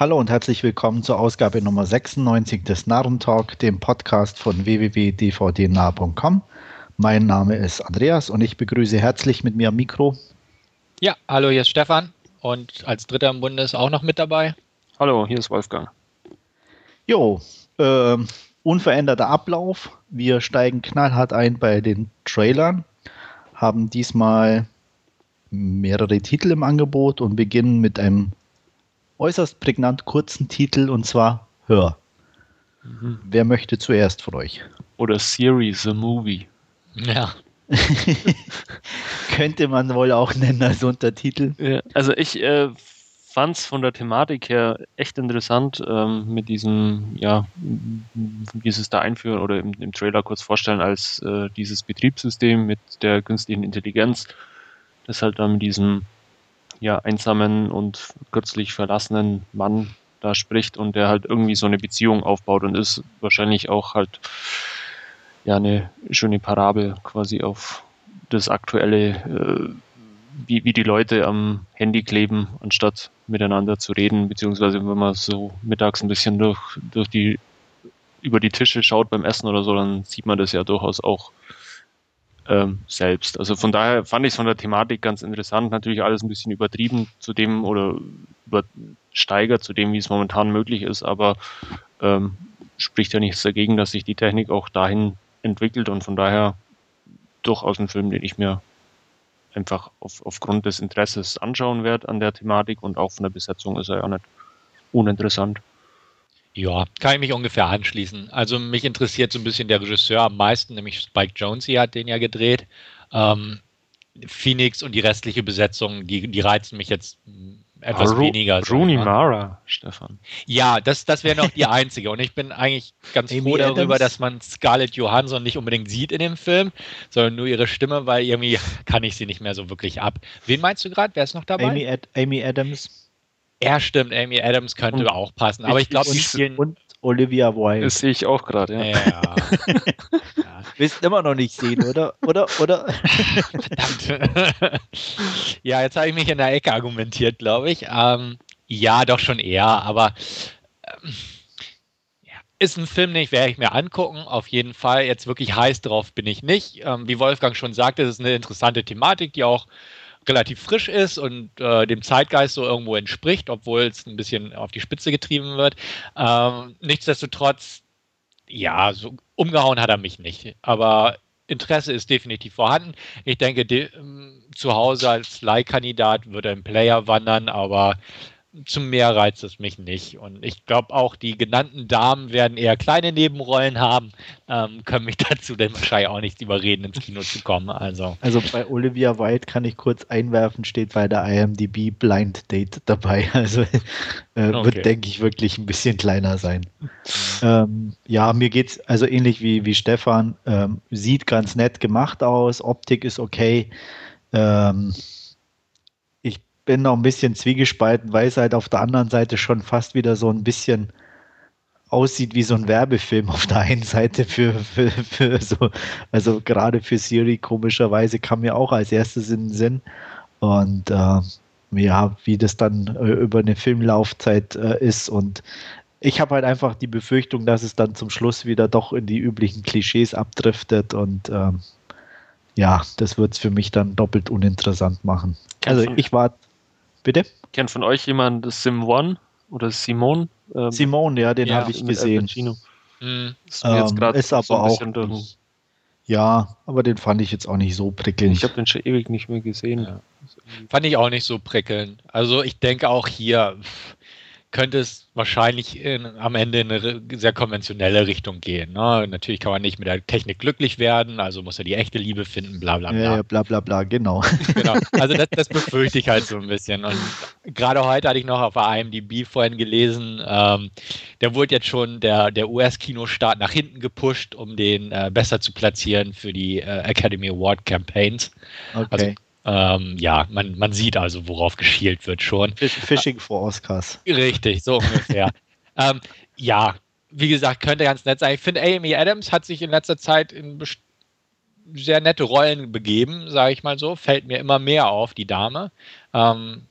Hallo und herzlich willkommen zur Ausgabe Nummer 96 des Narrentalk, dem Podcast von www.dvdnah.com. Mein Name ist Andreas und ich begrüße herzlich mit mir am Mikro. Ja, hallo, hier ist Stefan und als Dritter im Bunde ist auch noch mit dabei. Hallo, hier ist Wolfgang. Jo, äh, unveränderter Ablauf. Wir steigen knallhart ein bei den Trailern, haben diesmal mehrere Titel im Angebot und beginnen mit einem äußerst prägnant kurzen Titel und zwar Hör. Mhm. Wer möchte zuerst von euch? Oder Series, the Movie. Ja. Könnte man wohl auch nennen als Untertitel. Ja, also ich äh, fand es von der Thematik her echt interessant, ähm, mit diesem, ja, wie sie es da einführen oder im, im Trailer kurz vorstellen, als äh, dieses Betriebssystem mit der künstlichen Intelligenz, das halt dann mit diesem ja, einsamen und kürzlich verlassenen Mann da spricht und der halt irgendwie so eine Beziehung aufbaut und ist wahrscheinlich auch halt ja eine schöne Parabel quasi auf das aktuelle, äh, wie, wie die Leute am Handy kleben, anstatt miteinander zu reden, beziehungsweise wenn man so mittags ein bisschen durch, durch die über die Tische schaut beim Essen oder so, dann sieht man das ja durchaus auch ähm, selbst. Also von daher fand ich es von der Thematik ganz interessant. Natürlich alles ein bisschen übertrieben zu dem oder übersteigert zu dem, wie es momentan möglich ist, aber ähm, spricht ja nichts dagegen, dass sich die Technik auch dahin entwickelt und von daher durchaus ein Film, den ich mir einfach auf, aufgrund des Interesses anschauen werde an der Thematik und auch von der Besetzung ist er ja nicht uninteressant. Ja, kann ich mich ungefähr anschließen. Also mich interessiert so ein bisschen der Regisseur am meisten, nämlich Spike Jonze hat den ja gedreht. Ähm, Phoenix und die restliche Besetzung, die, die reizen mich jetzt etwas Ru weniger. Rooney Mara, Stefan. Ja, das, das wäre noch die einzige. Und ich bin eigentlich ganz Amy froh darüber, Adams. dass man Scarlett Johansson nicht unbedingt sieht in dem Film, sondern nur ihre Stimme, weil irgendwie kann ich sie nicht mehr so wirklich ab. Wen meinst du gerade? Wer ist noch dabei? Amy, Ad Amy Adams. Ja, stimmt, Amy Adams könnte und auch passen, aber ich glaube, die spielen. Und Olivia Wilde. Das sehe ich auch gerade, ja. Ja. ja. Willst immer noch nicht sehen, oder? Oder? Oder? Verdammt. ja, jetzt habe ich mich in der Ecke argumentiert, glaube ich. Ähm, ja, doch schon eher, aber ähm, ist ein Film, den werde ich mir angucken, auf jeden Fall. Jetzt wirklich heiß drauf bin ich nicht. Ähm, wie Wolfgang schon sagte, es ist eine interessante Thematik, die auch relativ frisch ist und äh, dem Zeitgeist so irgendwo entspricht, obwohl es ein bisschen auf die Spitze getrieben wird. Ähm, nichtsdestotrotz, ja, so umgehauen hat er mich nicht. Aber Interesse ist definitiv vorhanden. Ich denke, de, ähm, zu Hause als Leihkandidat würde ein Player wandern, aber zum Meer reizt es mich nicht. Und ich glaube auch, die genannten Damen werden eher kleine Nebenrollen haben, ähm, können mich dazu dann wahrscheinlich auch nicht überreden, ins Kino zu kommen. Also. also bei Olivia White kann ich kurz einwerfen, steht bei der IMDb Blind Date dabei. Also äh, okay. wird, denke ich, wirklich ein bisschen kleiner sein. Ähm, ja, mir geht es also ähnlich wie, wie Stefan. Ähm, sieht ganz nett gemacht aus, Optik ist okay. Ähm, bin noch ein bisschen zwiegespalten, weil es halt auf der anderen Seite schon fast wieder so ein bisschen aussieht wie so ein Werbefilm auf der einen Seite für, für, für so, also gerade für Siri komischerweise kam mir auch als erstes in den Sinn. Und äh, ja, wie das dann äh, über eine Filmlaufzeit äh, ist. Und ich habe halt einfach die Befürchtung, dass es dann zum Schluss wieder doch in die üblichen Klischees abdriftet und ähm, ja, das wird es für mich dann doppelt uninteressant machen. Also ich war Bitte? Kennt von euch jemand Sim One oder Simone? Ähm, Simone, ja, den ja, habe ich gesehen. Mhm. Ist, ähm, ist aber so auch. Nicht, ja, aber den fand ich jetzt auch nicht so prickelnd. Ich habe den schon ewig nicht mehr gesehen. Ja. Fand ich auch nicht so prickelnd. Also ich denke auch hier. Pff, könnte es wahrscheinlich in, am Ende in eine sehr konventionelle Richtung gehen. Ne? Natürlich kann man nicht mit der Technik glücklich werden, also muss er die echte Liebe finden, bla bla bla. Ja, bla bla bla, genau. genau. Also das, das befürchte ich halt so ein bisschen. Und gerade heute hatte ich noch auf IMDb vorhin gelesen, ähm, der wurde jetzt schon der, der US-Kinostart nach hinten gepusht, um den äh, besser zu platzieren für die äh, Academy Award Campaigns. Okay. Also ähm, ja, man, man sieht also, worauf geschielt wird schon. Fishing for Oscars. Richtig, so ungefähr. ähm, ja, wie gesagt, könnte ganz nett sein. Ich finde, Amy Adams hat sich in letzter Zeit in sehr nette Rollen begeben, sage ich mal so. Fällt mir immer mehr auf, die Dame. Ähm,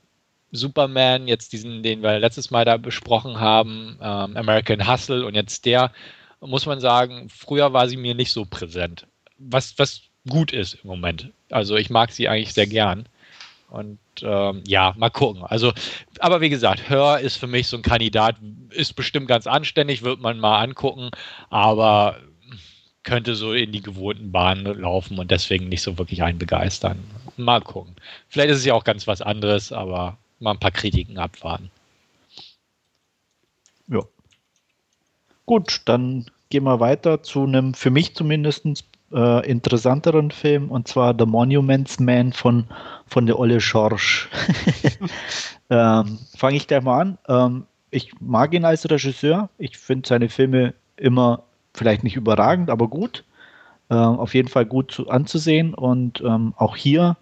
Superman, jetzt diesen, den wir letztes Mal da besprochen haben, ähm, American Hustle und jetzt der, muss man sagen, früher war sie mir nicht so präsent. Was, was gut ist im Moment. Also ich mag sie eigentlich sehr gern. Und ähm, ja, mal gucken. Also, aber wie gesagt, Hör ist für mich so ein Kandidat, ist bestimmt ganz anständig, wird man mal angucken, aber könnte so in die gewohnten Bahnen laufen und deswegen nicht so wirklich einen begeistern. Mal gucken. Vielleicht ist es ja auch ganz was anderes, aber mal ein paar Kritiken abwarten. Ja. Gut, dann gehen wir weiter zu einem für mich zumindest äh, interessanteren Film und zwar The Monuments Man von, von der Olle Schorsch. ähm, Fange ich gleich mal an. Ähm, ich mag ihn als Regisseur. Ich finde seine Filme immer vielleicht nicht überragend, aber gut. Äh, auf jeden Fall gut zu, anzusehen und ähm, auch hier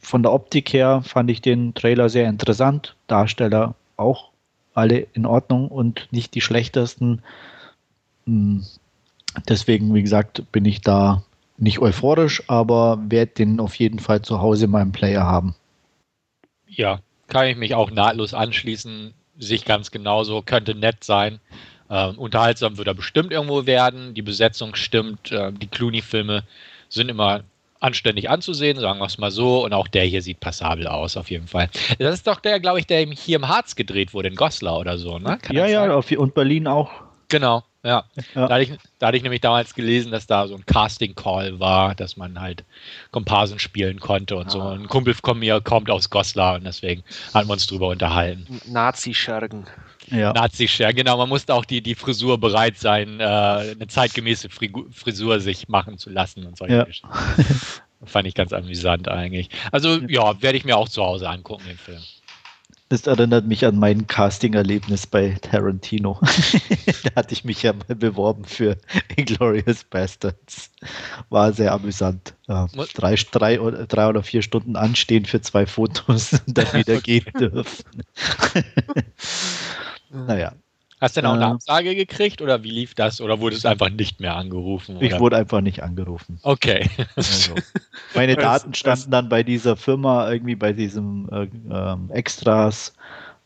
von der Optik her fand ich den Trailer sehr interessant. Darsteller auch alle in Ordnung und nicht die schlechtesten. Hm, deswegen, wie gesagt, bin ich da nicht euphorisch, aber werde den auf jeden Fall zu Hause in meinem Player haben. Ja, kann ich mich auch nahtlos anschließen. Sich ganz genauso, könnte nett sein. Äh, unterhaltsam wird er bestimmt irgendwo werden. Die Besetzung stimmt. Äh, die Clooney-Filme sind immer anständig anzusehen, sagen wir es mal so. Und auch der hier sieht passabel aus, auf jeden Fall. Das ist doch der, glaube ich, der hier im Harz gedreht wurde, in Goslar oder so, ne? Kann ja, ja, auf, und Berlin auch. Genau, ja. ja. Da, hatte ich, da, hatte ich, nämlich damals gelesen, dass da so ein Casting-Call war, dass man halt Komparsen spielen konnte und ah. so. Ein Kumpel von mir kommt aus Goslar und deswegen haben wir uns drüber unterhalten. Nazi-Schergen. Ja. Nazi-Schergen, genau. Man musste auch die, die Frisur bereit sein, äh, eine zeitgemäße Frisur sich machen zu lassen und solche ja. Fand ich ganz amüsant eigentlich. Also ja, werde ich mir auch zu Hause angucken, den Film. Das erinnert mich an mein Casting-Erlebnis bei Tarantino. da hatte ich mich ja mal beworben für Inglorious Bastards. War sehr amüsant. drei, drei, drei oder vier Stunden anstehen für zwei Fotos und dann wieder gehen dürfen. naja, Hast du denn auch eine Absage gekriegt oder wie lief das? Oder wurde es einfach nicht mehr angerufen? Oder? Ich wurde einfach nicht angerufen. Okay. Also, meine Daten standen dann bei dieser Firma irgendwie bei diesem äh, ähm, Extras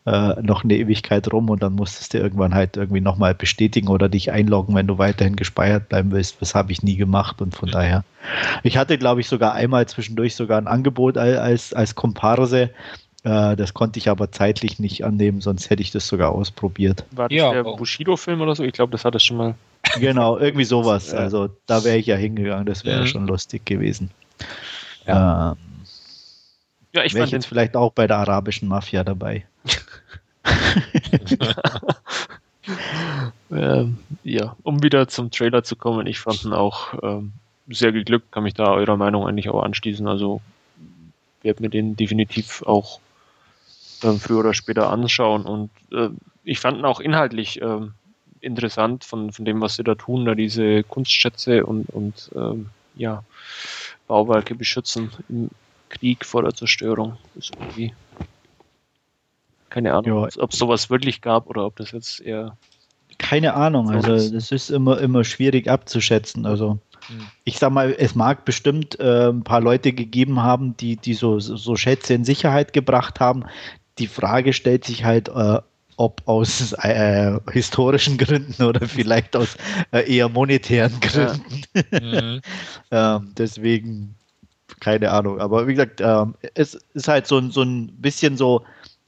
äh, noch eine Ewigkeit rum und dann musstest du irgendwann halt irgendwie nochmal bestätigen oder dich einloggen, wenn du weiterhin gespeichert bleiben willst. Das habe ich nie gemacht und von mhm. daher. Ich hatte, glaube ich, sogar einmal zwischendurch sogar ein Angebot als, als Komparse das konnte ich aber zeitlich nicht annehmen, sonst hätte ich das sogar ausprobiert. War das ja, der Bushido-Film oder so? Ich glaube, das hat es schon mal. Genau, irgendwie sowas. Also da wäre ich ja hingegangen, das wäre mhm. schon lustig gewesen. Ja, ähm, ja ich wäre jetzt vielleicht auch bei der arabischen Mafia dabei. ähm, ja, um wieder zum Trailer zu kommen, ich fand ihn auch ähm, sehr geglückt, kann mich da eurer Meinung eigentlich auch anschließen. Also werde mir den definitiv auch äh, früher oder später anschauen. Und äh, ich fand ihn auch inhaltlich äh, interessant von, von dem, was sie da tun, da diese Kunstschätze und, und ähm, ja, Bauwerke beschützen im Krieg vor der Zerstörung. Ist irgendwie keine Ahnung, ja. ob es sowas wirklich gab oder ob das jetzt eher. Keine Ahnung, also das ist immer, immer schwierig abzuschätzen. Also hm. ich sag mal, es mag bestimmt äh, ein paar Leute gegeben haben, die, die so, so Schätze in Sicherheit gebracht haben, die Frage stellt sich halt, äh, ob aus äh, historischen Gründen oder vielleicht aus äh, eher monetären Gründen. Mhm. ähm, deswegen, keine Ahnung. Aber wie gesagt, ähm, es ist halt so, so ein bisschen so,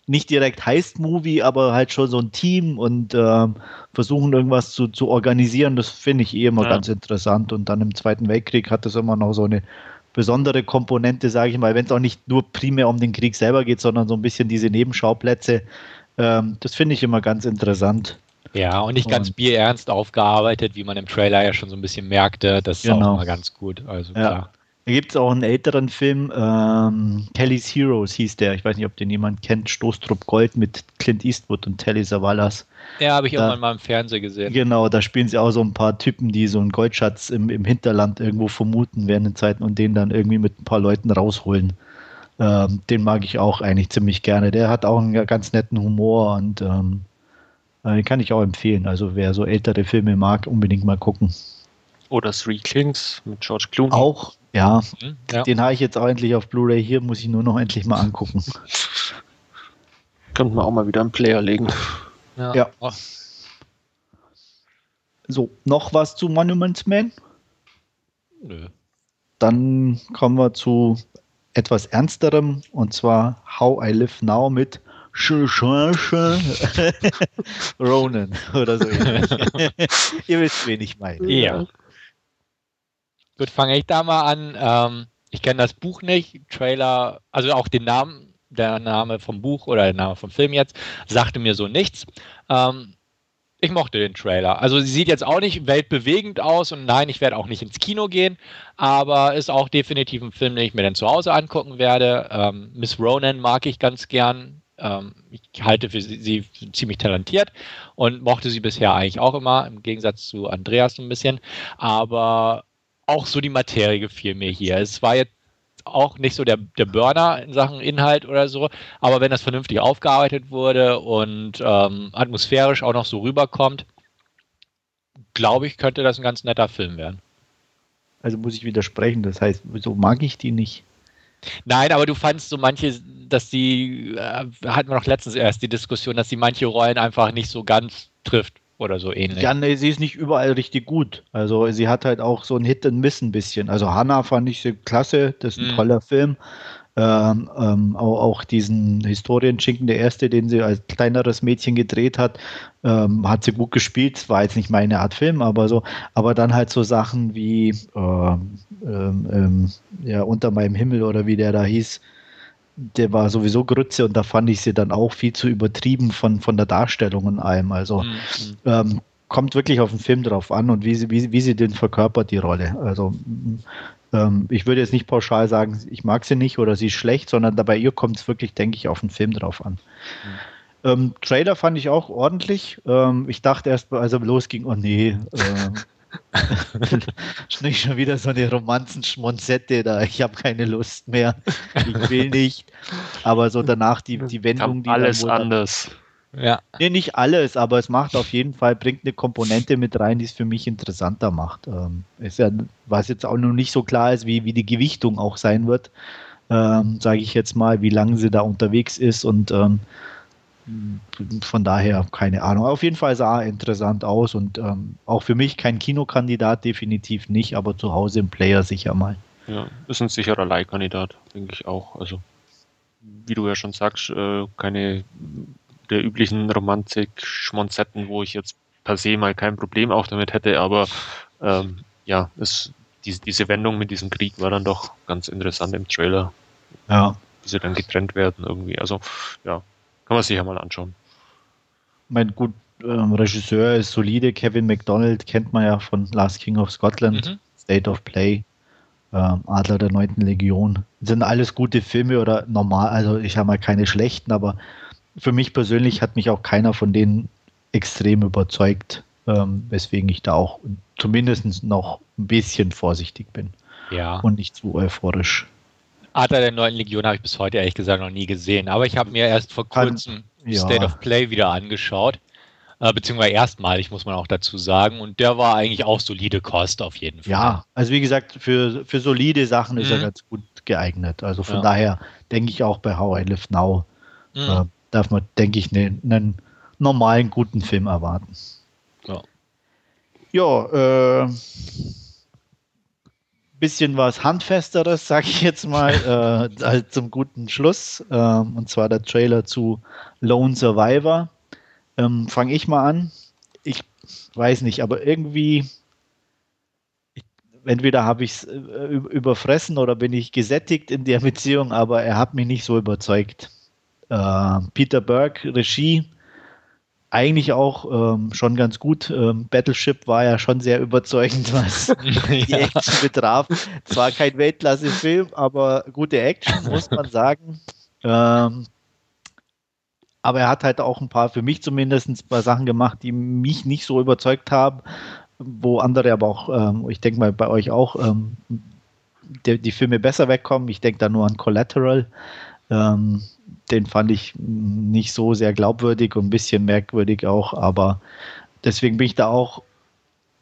nicht direkt Heist-Movie, aber halt schon so ein Team und ähm, versuchen irgendwas zu, zu organisieren. Das finde ich eh immer ja. ganz interessant. Und dann im Zweiten Weltkrieg hat das immer noch so eine besondere Komponente, sage ich mal, wenn es auch nicht nur primär um den Krieg selber geht, sondern so ein bisschen diese Nebenschauplätze. Ähm, das finde ich immer ganz interessant. Ja, und nicht ganz und, bierernst aufgearbeitet, wie man im Trailer ja schon so ein bisschen merkte. Das ist genau. auch immer ganz gut. Also ja. klar. Da gibt es auch einen älteren Film, ähm, Kelly's Heroes hieß der. Ich weiß nicht, ob den jemand kennt. Stoßtrupp Gold mit Clint Eastwood und Telly Savalas. Ja, habe ich da, irgendwann mal im Fernsehen gesehen. Genau, da spielen sie auch so ein paar Typen, die so einen Goldschatz im, im Hinterland irgendwo vermuten während den Zeiten und den dann irgendwie mit ein paar Leuten rausholen. Ähm, den mag ich auch eigentlich ziemlich gerne. Der hat auch einen ganz netten Humor und ähm, äh, den kann ich auch empfehlen. Also wer so ältere Filme mag, unbedingt mal gucken. Oder Three Kings mit George Clooney. Auch, ja. Mhm, ja. Den habe ich jetzt auch endlich auf Blu-ray hier, muss ich nur noch endlich mal angucken. Könnten wir auch mal wieder einen Player legen. Ja. ja. So, noch was zu Monuments Man? Nö. Dann kommen wir zu etwas ernsterem und zwar How I Live Now mit Ronan oder so. Ihr wisst, wen ich meine. Ja. Gut, fange ich da mal an. Ähm, ich kenne das Buch nicht, Trailer, also auch den Namen, der Name vom Buch oder der Name vom Film jetzt, sagte mir so nichts. Ähm, ich mochte den Trailer. Also sie sieht jetzt auch nicht weltbewegend aus und nein, ich werde auch nicht ins Kino gehen, aber ist auch definitiv ein Film, den ich mir dann zu Hause angucken werde. Ähm, Miss Ronan mag ich ganz gern. Ähm, ich halte für sie, sie, ziemlich talentiert und mochte sie bisher eigentlich auch immer, im Gegensatz zu Andreas ein bisschen. Aber auch so die Materie gefiel mir hier. Es war jetzt auch nicht so der, der Burner in Sachen Inhalt oder so, aber wenn das vernünftig aufgearbeitet wurde und ähm, atmosphärisch auch noch so rüberkommt, glaube ich, könnte das ein ganz netter Film werden. Also muss ich widersprechen, das heißt, so mag ich die nicht. Nein, aber du fandst so manche, dass die, äh, hatten wir noch letztens erst die Diskussion, dass sie manche Rollen einfach nicht so ganz trifft oder so ähnlich. Ja, nee, sie ist nicht überall richtig gut. Also sie hat halt auch so ein Hit and Miss ein bisschen. Also Hannah fand ich sie klasse, das ist ein mm. toller Film. Ähm, ähm, auch, auch, diesen Historienschinken, der erste, den sie als kleineres Mädchen gedreht hat, ähm, hat sie gut gespielt. War jetzt nicht meine Art Film, aber so, aber dann halt so Sachen wie äh, ja, unter meinem Himmel oder wie der da hieß, der war sowieso Grütze und da fand ich sie dann auch viel zu übertrieben von, von der Darstellung und allem. Also mhm. ähm, kommt wirklich auf den Film drauf an und wie sie, wie, wie sie den verkörpert, die Rolle. Also ähm, ich würde jetzt nicht pauschal sagen, ich mag sie nicht oder sie ist schlecht, sondern bei ihr kommt es wirklich, denke ich, auf den Film drauf an. Mhm. Ähm, Trailer fand ich auch ordentlich. Ähm, ich dachte erst, als er losging, oh nee, äh, nicht schon wieder so eine Romanzen-Schmonzette da. Ich habe keine Lust mehr. Ich will nicht. Aber so danach die, die Wendung, die. Alles anders. Ja. Nee, nicht alles, aber es macht auf jeden Fall, bringt eine Komponente mit rein, die es für mich interessanter macht. Ähm, ist ja, was jetzt auch noch nicht so klar ist, wie, wie die Gewichtung auch sein wird, ähm, sage ich jetzt mal, wie lange sie da unterwegs ist und ähm, von daher keine Ahnung. Auf jeden Fall sah er interessant aus und ähm, auch für mich kein Kinokandidat, definitiv nicht, aber zu Hause im Player sicher mal. Ja, ist ein sicherer Leihkandidat, denke ich auch. Also, wie du ja schon sagst, äh, keine der üblichen Romantik-Schmonzetten, wo ich jetzt per se mal kein Problem auch damit hätte, aber ähm, ja, es, diese, diese Wendung mit diesem Krieg war dann doch ganz interessant im Trailer. Ja. Wie sie dann getrennt werden irgendwie. Also, ja, kann man sich ja mal anschauen. Mein gut, ähm, Regisseur ist solide. Kevin McDonald kennt man ja von Last King of Scotland, mhm. State of Play, ähm, Adler der 9. Legion. Sind alles gute Filme oder normal, also ich habe mal keine schlechten, aber für mich persönlich hat mich auch keiner von denen extrem überzeugt, ähm, weswegen ich da auch zumindest noch ein bisschen vorsichtig bin. Ja. Und nicht zu euphorisch. Adler der neuen Legion habe ich bis heute ehrlich gesagt noch nie gesehen, aber ich habe mir erst vor kurzem ja. State of Play wieder angeschaut, äh, beziehungsweise erstmalig, muss man auch dazu sagen, und der war eigentlich auch solide Kost auf jeden Fall. Ja, also wie gesagt, für, für solide Sachen ist mhm. er ganz gut geeignet. Also von ja. daher denke ich auch bei How I Live Now mhm. äh, darf man, denke ich, ne, einen normalen, guten Film erwarten. Ja. Ja, äh, bisschen was Handfesteres, sage ich jetzt mal, äh, halt zum guten Schluss. Äh, und zwar der Trailer zu Lone Survivor. Ähm, Fange ich mal an. Ich weiß nicht, aber irgendwie, ich, entweder habe ich es äh, überfressen oder bin ich gesättigt in der Beziehung, aber er hat mich nicht so überzeugt. Äh, Peter Burke, Regie, eigentlich auch ähm, schon ganz gut. Ähm, Battleship war ja schon sehr überzeugend, was die Action betraf. Zwar kein Weltklasse-Film, aber gute Action, muss man sagen. Ähm, aber er hat halt auch ein paar, für mich zumindest, ein paar Sachen gemacht, die mich nicht so überzeugt haben, wo andere aber auch, ähm, ich denke mal bei euch auch, ähm, die, die, Filme besser wegkommen. Ich denke da nur an Collateral. Ähm, den fand ich nicht so sehr glaubwürdig und ein bisschen merkwürdig auch, aber deswegen bin ich da auch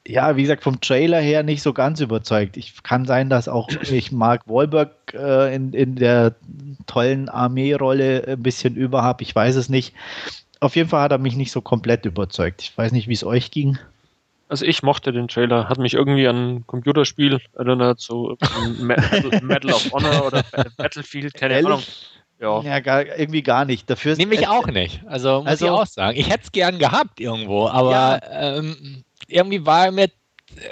ja, wie gesagt, vom Trailer her nicht so ganz überzeugt. Ich kann sein, dass auch ich Mark Wahlberg äh, in, in der tollen Armeerolle ein bisschen über habe. Ich weiß es nicht. Auf jeden Fall hat er mich nicht so komplett überzeugt. Ich weiß nicht, wie es euch ging. Also ich mochte den Trailer, hat mich irgendwie an ein Computerspiel erinnert, so Medal of Honor oder Battlefield, keine Ehrlich? Ahnung. Ja, ja gar, irgendwie gar nicht. Dafür Nehme ich auch nicht. Also muss also, ich auch sagen. Ich hätte es gern gehabt irgendwo, aber ja. ähm, irgendwie war mir,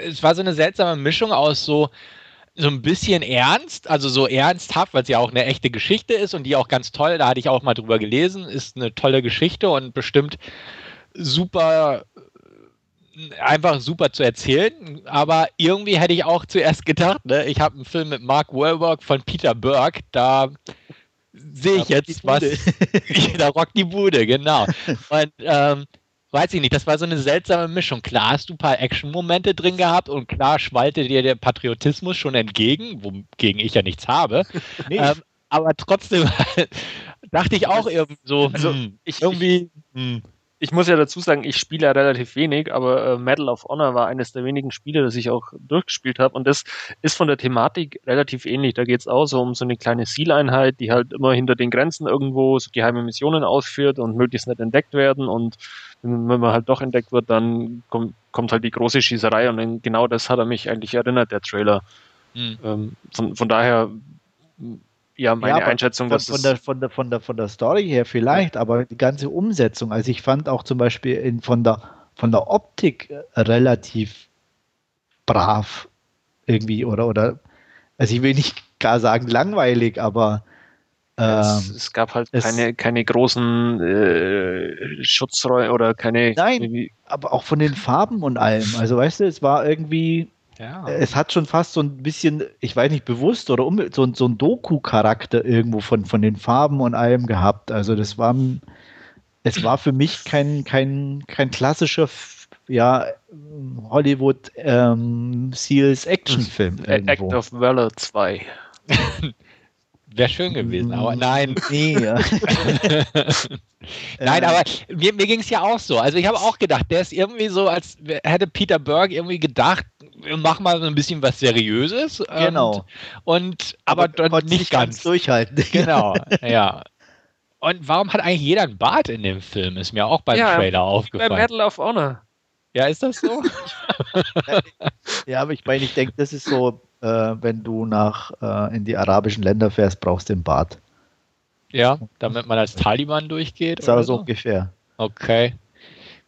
es war so eine seltsame Mischung aus so, so ein bisschen ernst, also so ernsthaft, weil es ja auch eine echte Geschichte ist und die auch ganz toll, da hatte ich auch mal drüber gelesen, ist eine tolle Geschichte und bestimmt super einfach super zu erzählen, aber irgendwie hätte ich auch zuerst gedacht, ne, ich habe einen Film mit Mark Wahlberg von Peter Burke, da sehe ich jetzt was. da rockt die Bude, genau. Und ähm, weiß ich nicht, das war so eine seltsame Mischung. Klar hast du ein paar Action-Momente drin gehabt und klar schwallte dir der Patriotismus schon entgegen, wogegen ich ja nichts habe. Nee. Ähm, aber trotzdem dachte ich auch irgendwie so, also hm, ich, irgendwie. Ich, hm ich muss ja dazu sagen, ich spiele ja relativ wenig, aber äh, Medal of Honor war eines der wenigen Spiele, das ich auch durchgespielt habe. Und das ist von der Thematik relativ ähnlich. Da geht es auch so um so eine kleine Zieleinheit, die halt immer hinter den Grenzen irgendwo so geheime Missionen ausführt und möglichst nicht entdeckt werden. Und wenn man halt doch entdeckt wird, dann kommt, kommt halt die große Schießerei. Und genau das hat er mich eigentlich erinnert, der Trailer. Mhm. Ähm, von, von daher ja meine ja, Einschätzung, von, dass von der, von, der, von, der, von der Story her vielleicht, ja. aber die ganze Umsetzung, also ich fand auch zum Beispiel in, von, der, von der Optik relativ brav irgendwie oder, oder also ich will nicht gar sagen langweilig, aber es, ähm, es, gab halt keine, keine großen äh, Schutzräume oder keine. Nein, aber auch von den Farben und allem. Also weißt du, es war irgendwie ja. Es hat schon fast so ein bisschen, ich weiß nicht, bewusst oder um, so, so ein Doku-Charakter irgendwo von, von den Farben und allem gehabt. Also das war, es war für mich kein, kein, kein klassischer ja, Hollywood ähm, Seals Actionfilm. Act of Valor 2. Wäre schön gewesen, aber mm. nein. Nee. nein, aber mir, mir ging es ja auch so. Also ich habe auch gedacht, der ist irgendwie so, als hätte Peter Berg irgendwie gedacht, wir machen mal so ein bisschen was Seriöses. Genau. Und, und aber, aber dann nicht ganz. ganz durchhalten. Genau, ja. Und warum hat eigentlich jeder ein Bart in dem Film? Ist mir auch beim ja, Trailer aufgefallen. Bei Medal of Honor. Ja, ist das so? ja, aber ich meine, ich denke, das ist so äh, wenn du nach äh, in die arabischen Länder fährst, brauchst du den Bart. Ja, damit man als Taliban durchgeht. Das so ungefähr. Okay.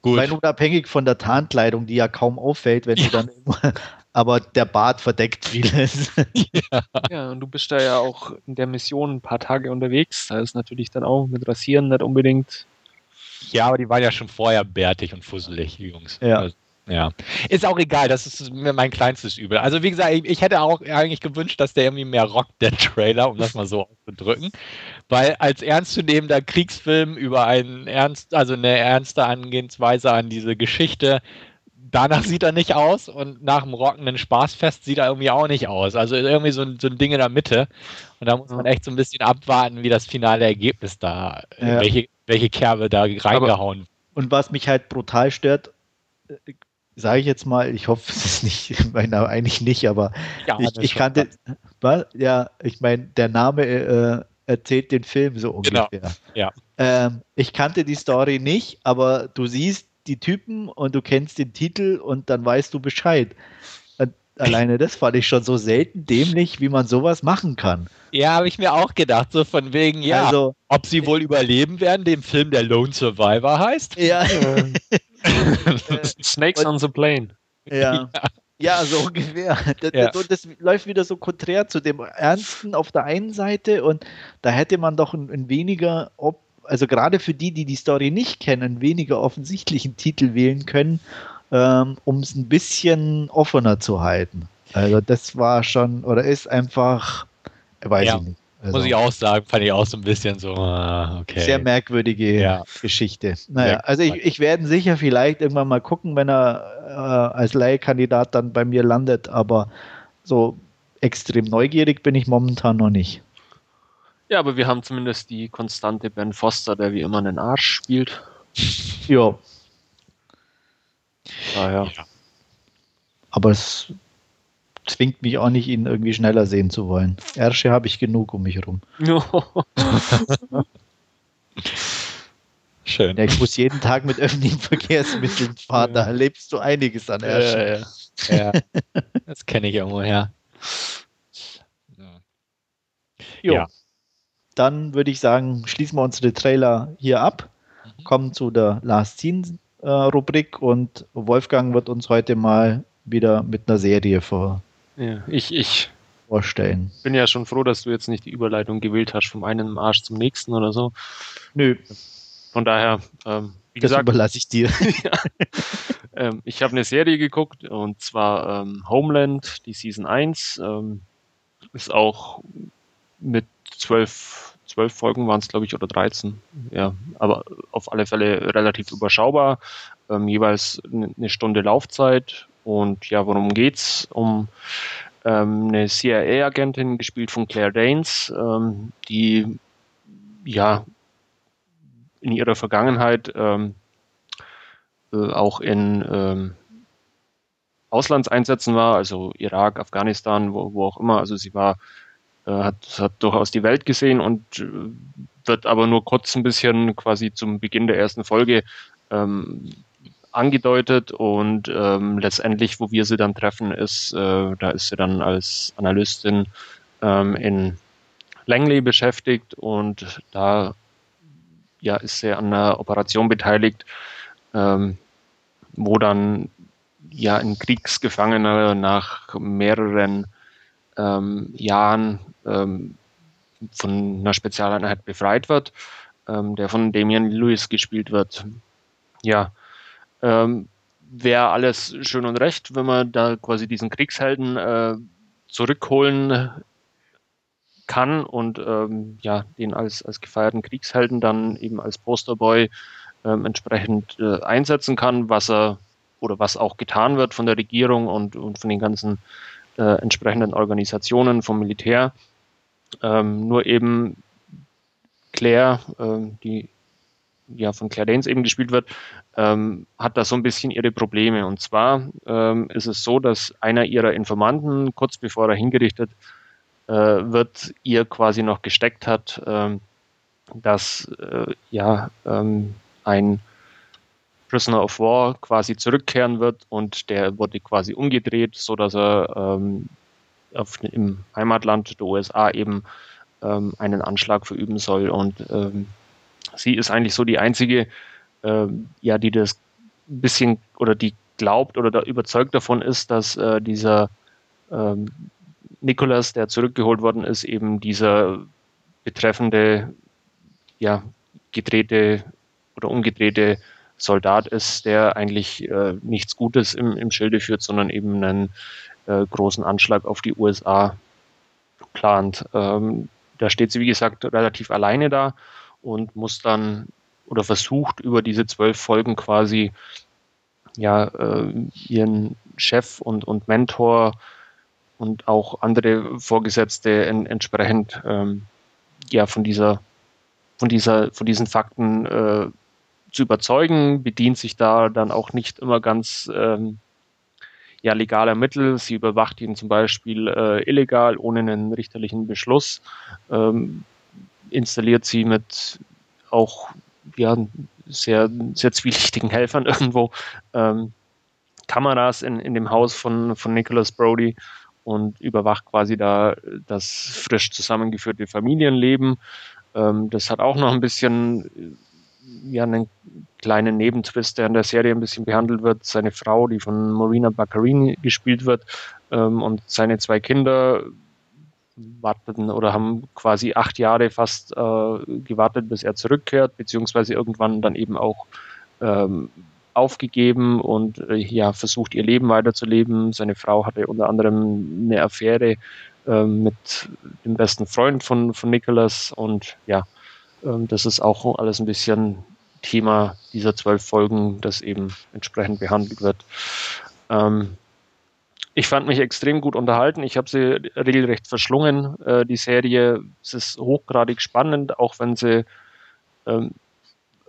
Gut. Weil unabhängig von der Tarnkleidung, die ja kaum auffällt, wenn ja. du dann aber der Bart verdeckt vieles. Ja. ja, und du bist da ja auch in der Mission ein paar Tage unterwegs. Da ist natürlich dann auch mit Rasieren nicht unbedingt. Ja, aber die waren ja schon vorher bärtig und fusselig, die Jungs. Ja. Also, ja, ist auch egal, das ist mir mein kleinstes Übel. Also wie gesagt, ich, ich, hätte auch eigentlich gewünscht, dass der irgendwie mehr rockt, der Trailer, um das mal so auszudrücken. Weil als ernstzunehmender Kriegsfilm über einen ernst, also eine ernste Angehensweise an diese Geschichte, danach sieht er nicht aus und nach dem rockenden Spaßfest sieht er irgendwie auch nicht aus. Also irgendwie so, so ein Ding in der Mitte. Und da muss man echt so ein bisschen abwarten, wie das finale Ergebnis da, ja. welche, welche Kerbe da reingehauen. Aber, und was mich halt brutal stört, sage ich jetzt mal, ich hoffe, es ist nicht, ich meine eigentlich nicht, aber ja, ich, ich kannte, was? ja, ich meine, der Name äh, erzählt den Film so genau. ungefähr. Genau. Ja. Ähm, ich kannte die Story nicht, aber du siehst die Typen und du kennst den Titel und dann weißt du Bescheid. Und alleine das fand ich schon so selten dämlich, wie man sowas machen kann. Ja, habe ich mir auch gedacht, so von wegen, ja, also, ob sie wohl überleben werden, dem Film der Lone Survivor heißt. Ja. Snakes on the Plane. Ja. Ja, so ungefähr. Das, ja. das, läuft wieder so konträr zu dem Ernsten auf der einen Seite und da hätte man doch ein, ein weniger, also gerade für die, die die Story nicht kennen, einen weniger offensichtlichen Titel wählen können, ähm, um es ein bisschen offener zu halten. Also das war schon, oder ist einfach, weiß ja. ich nicht. Also, Muss ich auch sagen, fand ich auch so ein bisschen so, ah, okay. Sehr merkwürdige ja. Geschichte. Naja, also ich, ich werde sicher vielleicht irgendwann mal gucken, wenn er äh, als Leihkandidat dann bei mir landet, aber so extrem neugierig bin ich momentan noch nicht. Ja, aber wir haben zumindest die konstante Ben Foster, der wie immer einen Arsch spielt. Ja. Ah, ja. aber es zwingt mich auch nicht, ihn irgendwie schneller sehen zu wollen. Ärsche habe ich genug um mich herum. Schön. Ja, ich muss jeden Tag mit öffentlichen Verkehrsmitteln fahren, da erlebst du einiges an Ärsche. Ja, ja. das kenne ich irgendwo her. Ja. Dann würde ich sagen, schließen wir unsere Trailer hier ab, mhm. kommen zu der Last Scene äh, und Wolfgang wird uns heute mal wieder mit einer Serie vor ja, ich, ich vorstellen. bin ja schon froh, dass du jetzt nicht die Überleitung gewählt hast vom einen Arsch zum nächsten oder so. Nö. Von daher, ähm, wie das gesagt, überlasse ich dir. ja, ähm, ich habe eine Serie geguckt und zwar ähm, Homeland, die Season 1. Ähm, ist auch mit zwölf, zwölf Folgen waren es, glaube ich, oder 13. Ja, aber auf alle Fälle relativ überschaubar. Ähm, jeweils eine Stunde Laufzeit und ja, worum geht's? Um ähm, eine CIA-Agentin, gespielt von Claire Danes, ähm, die ja in ihrer Vergangenheit ähm, äh, auch in ähm, Auslandseinsätzen war, also Irak, Afghanistan, wo, wo auch immer. Also sie war, äh, hat, hat durchaus die Welt gesehen und äh, wird aber nur kurz ein bisschen quasi zum Beginn der ersten Folge ähm, angedeutet und ähm, letztendlich, wo wir sie dann treffen, ist, äh, da ist sie dann als Analystin ähm, in Langley beschäftigt und da ja, ist sie an einer Operation beteiligt, ähm, wo dann ja ein Kriegsgefangener nach mehreren ähm, Jahren ähm, von einer Spezialeinheit befreit wird, ähm, der von Damian Lewis gespielt wird. Ja, ähm, Wäre alles schön und recht, wenn man da quasi diesen Kriegshelden äh, zurückholen kann und ähm, ja, den als, als gefeierten Kriegshelden dann eben als Posterboy ähm, entsprechend äh, einsetzen kann, was er oder was auch getan wird von der Regierung und, und von den ganzen äh, entsprechenden Organisationen vom Militär. Ähm, nur eben Claire, ähm, die ja von Claire Danes eben gespielt wird, ähm, hat da so ein bisschen ihre Probleme. Und zwar ähm, ist es so, dass einer ihrer Informanten, kurz bevor er hingerichtet äh, wird, ihr quasi noch gesteckt hat, ähm, dass äh, ja ähm, ein Prisoner of War quasi zurückkehren wird und der wurde quasi umgedreht, so dass er ähm, auf, im Heimatland der USA eben ähm, einen Anschlag verüben soll und sie ist eigentlich so die einzige, äh, ja, die das ein bisschen oder die glaubt oder da überzeugt davon ist, dass äh, dieser ähm, Nicholas, der zurückgeholt worden ist, eben dieser betreffende, ja, gedrehte oder umgedrehte Soldat ist, der eigentlich äh, nichts Gutes im, im Schilde führt, sondern eben einen äh, großen Anschlag auf die USA plant. Ähm, da steht sie, wie gesagt, relativ alleine da und muss dann oder versucht über diese zwölf Folgen quasi ja äh, ihren Chef und, und Mentor und auch andere Vorgesetzte en, entsprechend ähm, ja von dieser von dieser von diesen Fakten äh, zu überzeugen, bedient sich da dann auch nicht immer ganz ähm, ja, legaler Mittel. Sie überwacht ihn zum Beispiel äh, illegal, ohne einen richterlichen Beschluss. Ähm, installiert sie mit auch ja, sehr, sehr zwielichtigen Helfern irgendwo ähm, Kameras in, in dem Haus von, von Nicholas Brody und überwacht quasi da das frisch zusammengeführte Familienleben. Ähm, das hat auch noch ein bisschen ja, einen kleinen Nebentwist, der in der Serie ein bisschen behandelt wird. Seine Frau, die von Marina Baccarini gespielt wird, ähm, und seine zwei Kinder warteten oder haben quasi acht Jahre fast äh, gewartet, bis er zurückkehrt, beziehungsweise irgendwann dann eben auch ähm, aufgegeben und äh, ja versucht ihr Leben weiterzuleben. Seine Frau hatte unter anderem eine Affäre äh, mit dem besten Freund von, von Nicholas und ja, ähm, das ist auch alles ein bisschen Thema dieser zwölf Folgen, das eben entsprechend behandelt wird. Ähm, ich fand mich extrem gut unterhalten. Ich habe sie regelrecht verschlungen. Äh, die Serie ist hochgradig spannend, auch wenn sie, ähm,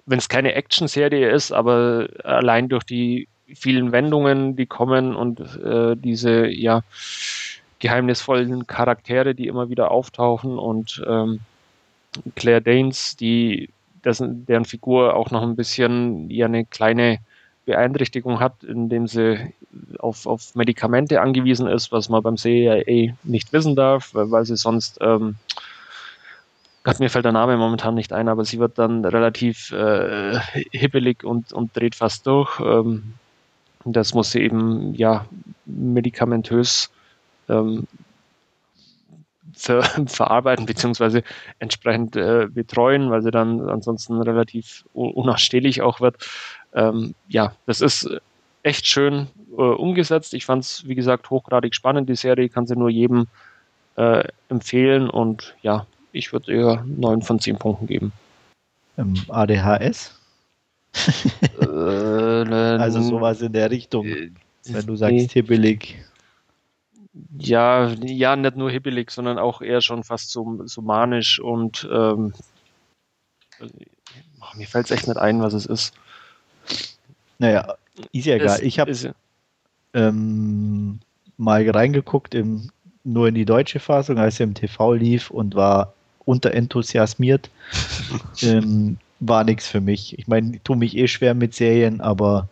wenn es keine Action-Serie ist, aber allein durch die vielen Wendungen, die kommen und äh, diese ja geheimnisvollen Charaktere, die immer wieder auftauchen und ähm, Claire Danes, die dessen, deren Figur auch noch ein bisschen ja eine kleine Beeinträchtigung hat, indem sie auf, auf Medikamente angewiesen ist, was man beim CIA nicht wissen darf, weil, sie sonst, ähm, Gott, mir fällt der Name momentan nicht ein, aber sie wird dann relativ äh, hippelig und, und dreht fast durch. Ähm, das muss sie eben ja medikamentös ähm, ver verarbeiten beziehungsweise entsprechend äh, betreuen, weil sie dann ansonsten relativ unausstehlich auch wird. Ähm, ja, das ist echt schön äh, umgesetzt. Ich fand es, wie gesagt, hochgradig spannend. Die Serie kann sie nur jedem äh, empfehlen und ja, ich würde ihr 9 von 10 Punkten geben. Im ADHS? äh, also sowas in der Richtung. Äh, wenn du sagst, nee. hibbelig. Ja, ja, nicht nur hibbelig, sondern auch eher schon fast so, so manisch und ähm, oh, mir fällt es echt nicht ein, was es ist. Naja, ist ja egal. Ich habe ja. ähm, mal reingeguckt, im, nur in die deutsche Fassung, als er im TV lief und war unterenthusiasmiert. ähm, war nichts für mich. Ich meine, ich tue mich eh schwer mit Serien, aber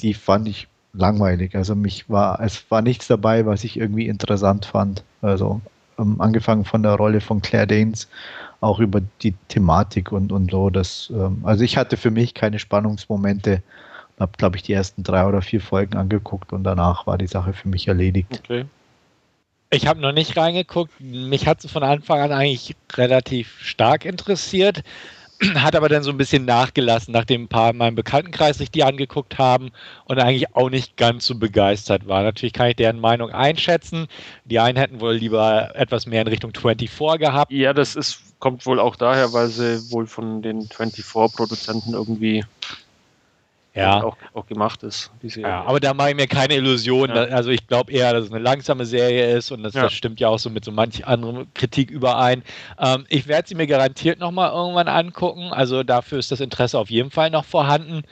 die fand ich langweilig. Also mich war, es war nichts dabei, was ich irgendwie interessant fand. Also ähm, angefangen von der Rolle von Claire Danes, auch über die Thematik und, und so. Das, ähm, also ich hatte für mich keine Spannungsmomente. Habe, glaube ich, die ersten drei oder vier Folgen angeguckt und danach war die Sache für mich erledigt. Okay. Ich habe noch nicht reingeguckt. Mich hat es von Anfang an eigentlich relativ stark interessiert. hat aber dann so ein bisschen nachgelassen, nachdem ein paar in meinem Bekanntenkreis sich die angeguckt haben und eigentlich auch nicht ganz so begeistert war. Natürlich kann ich deren Meinung einschätzen. Die einen hätten wohl lieber etwas mehr in Richtung 24 gehabt. Ja, das ist, kommt wohl auch daher, weil sie wohl von den 24-Produzenten irgendwie ja. auch, auch gemacht ist. ja, aber da mache ich mir keine Illusion. Ja. Also ich glaube eher, dass es eine langsame Serie ist und das, das, stimmt ja auch so mit so manch anderen Kritik überein. Ähm, ich werde sie mir garantiert nochmal irgendwann angucken. Also dafür ist das Interesse auf jeden Fall noch vorhanden.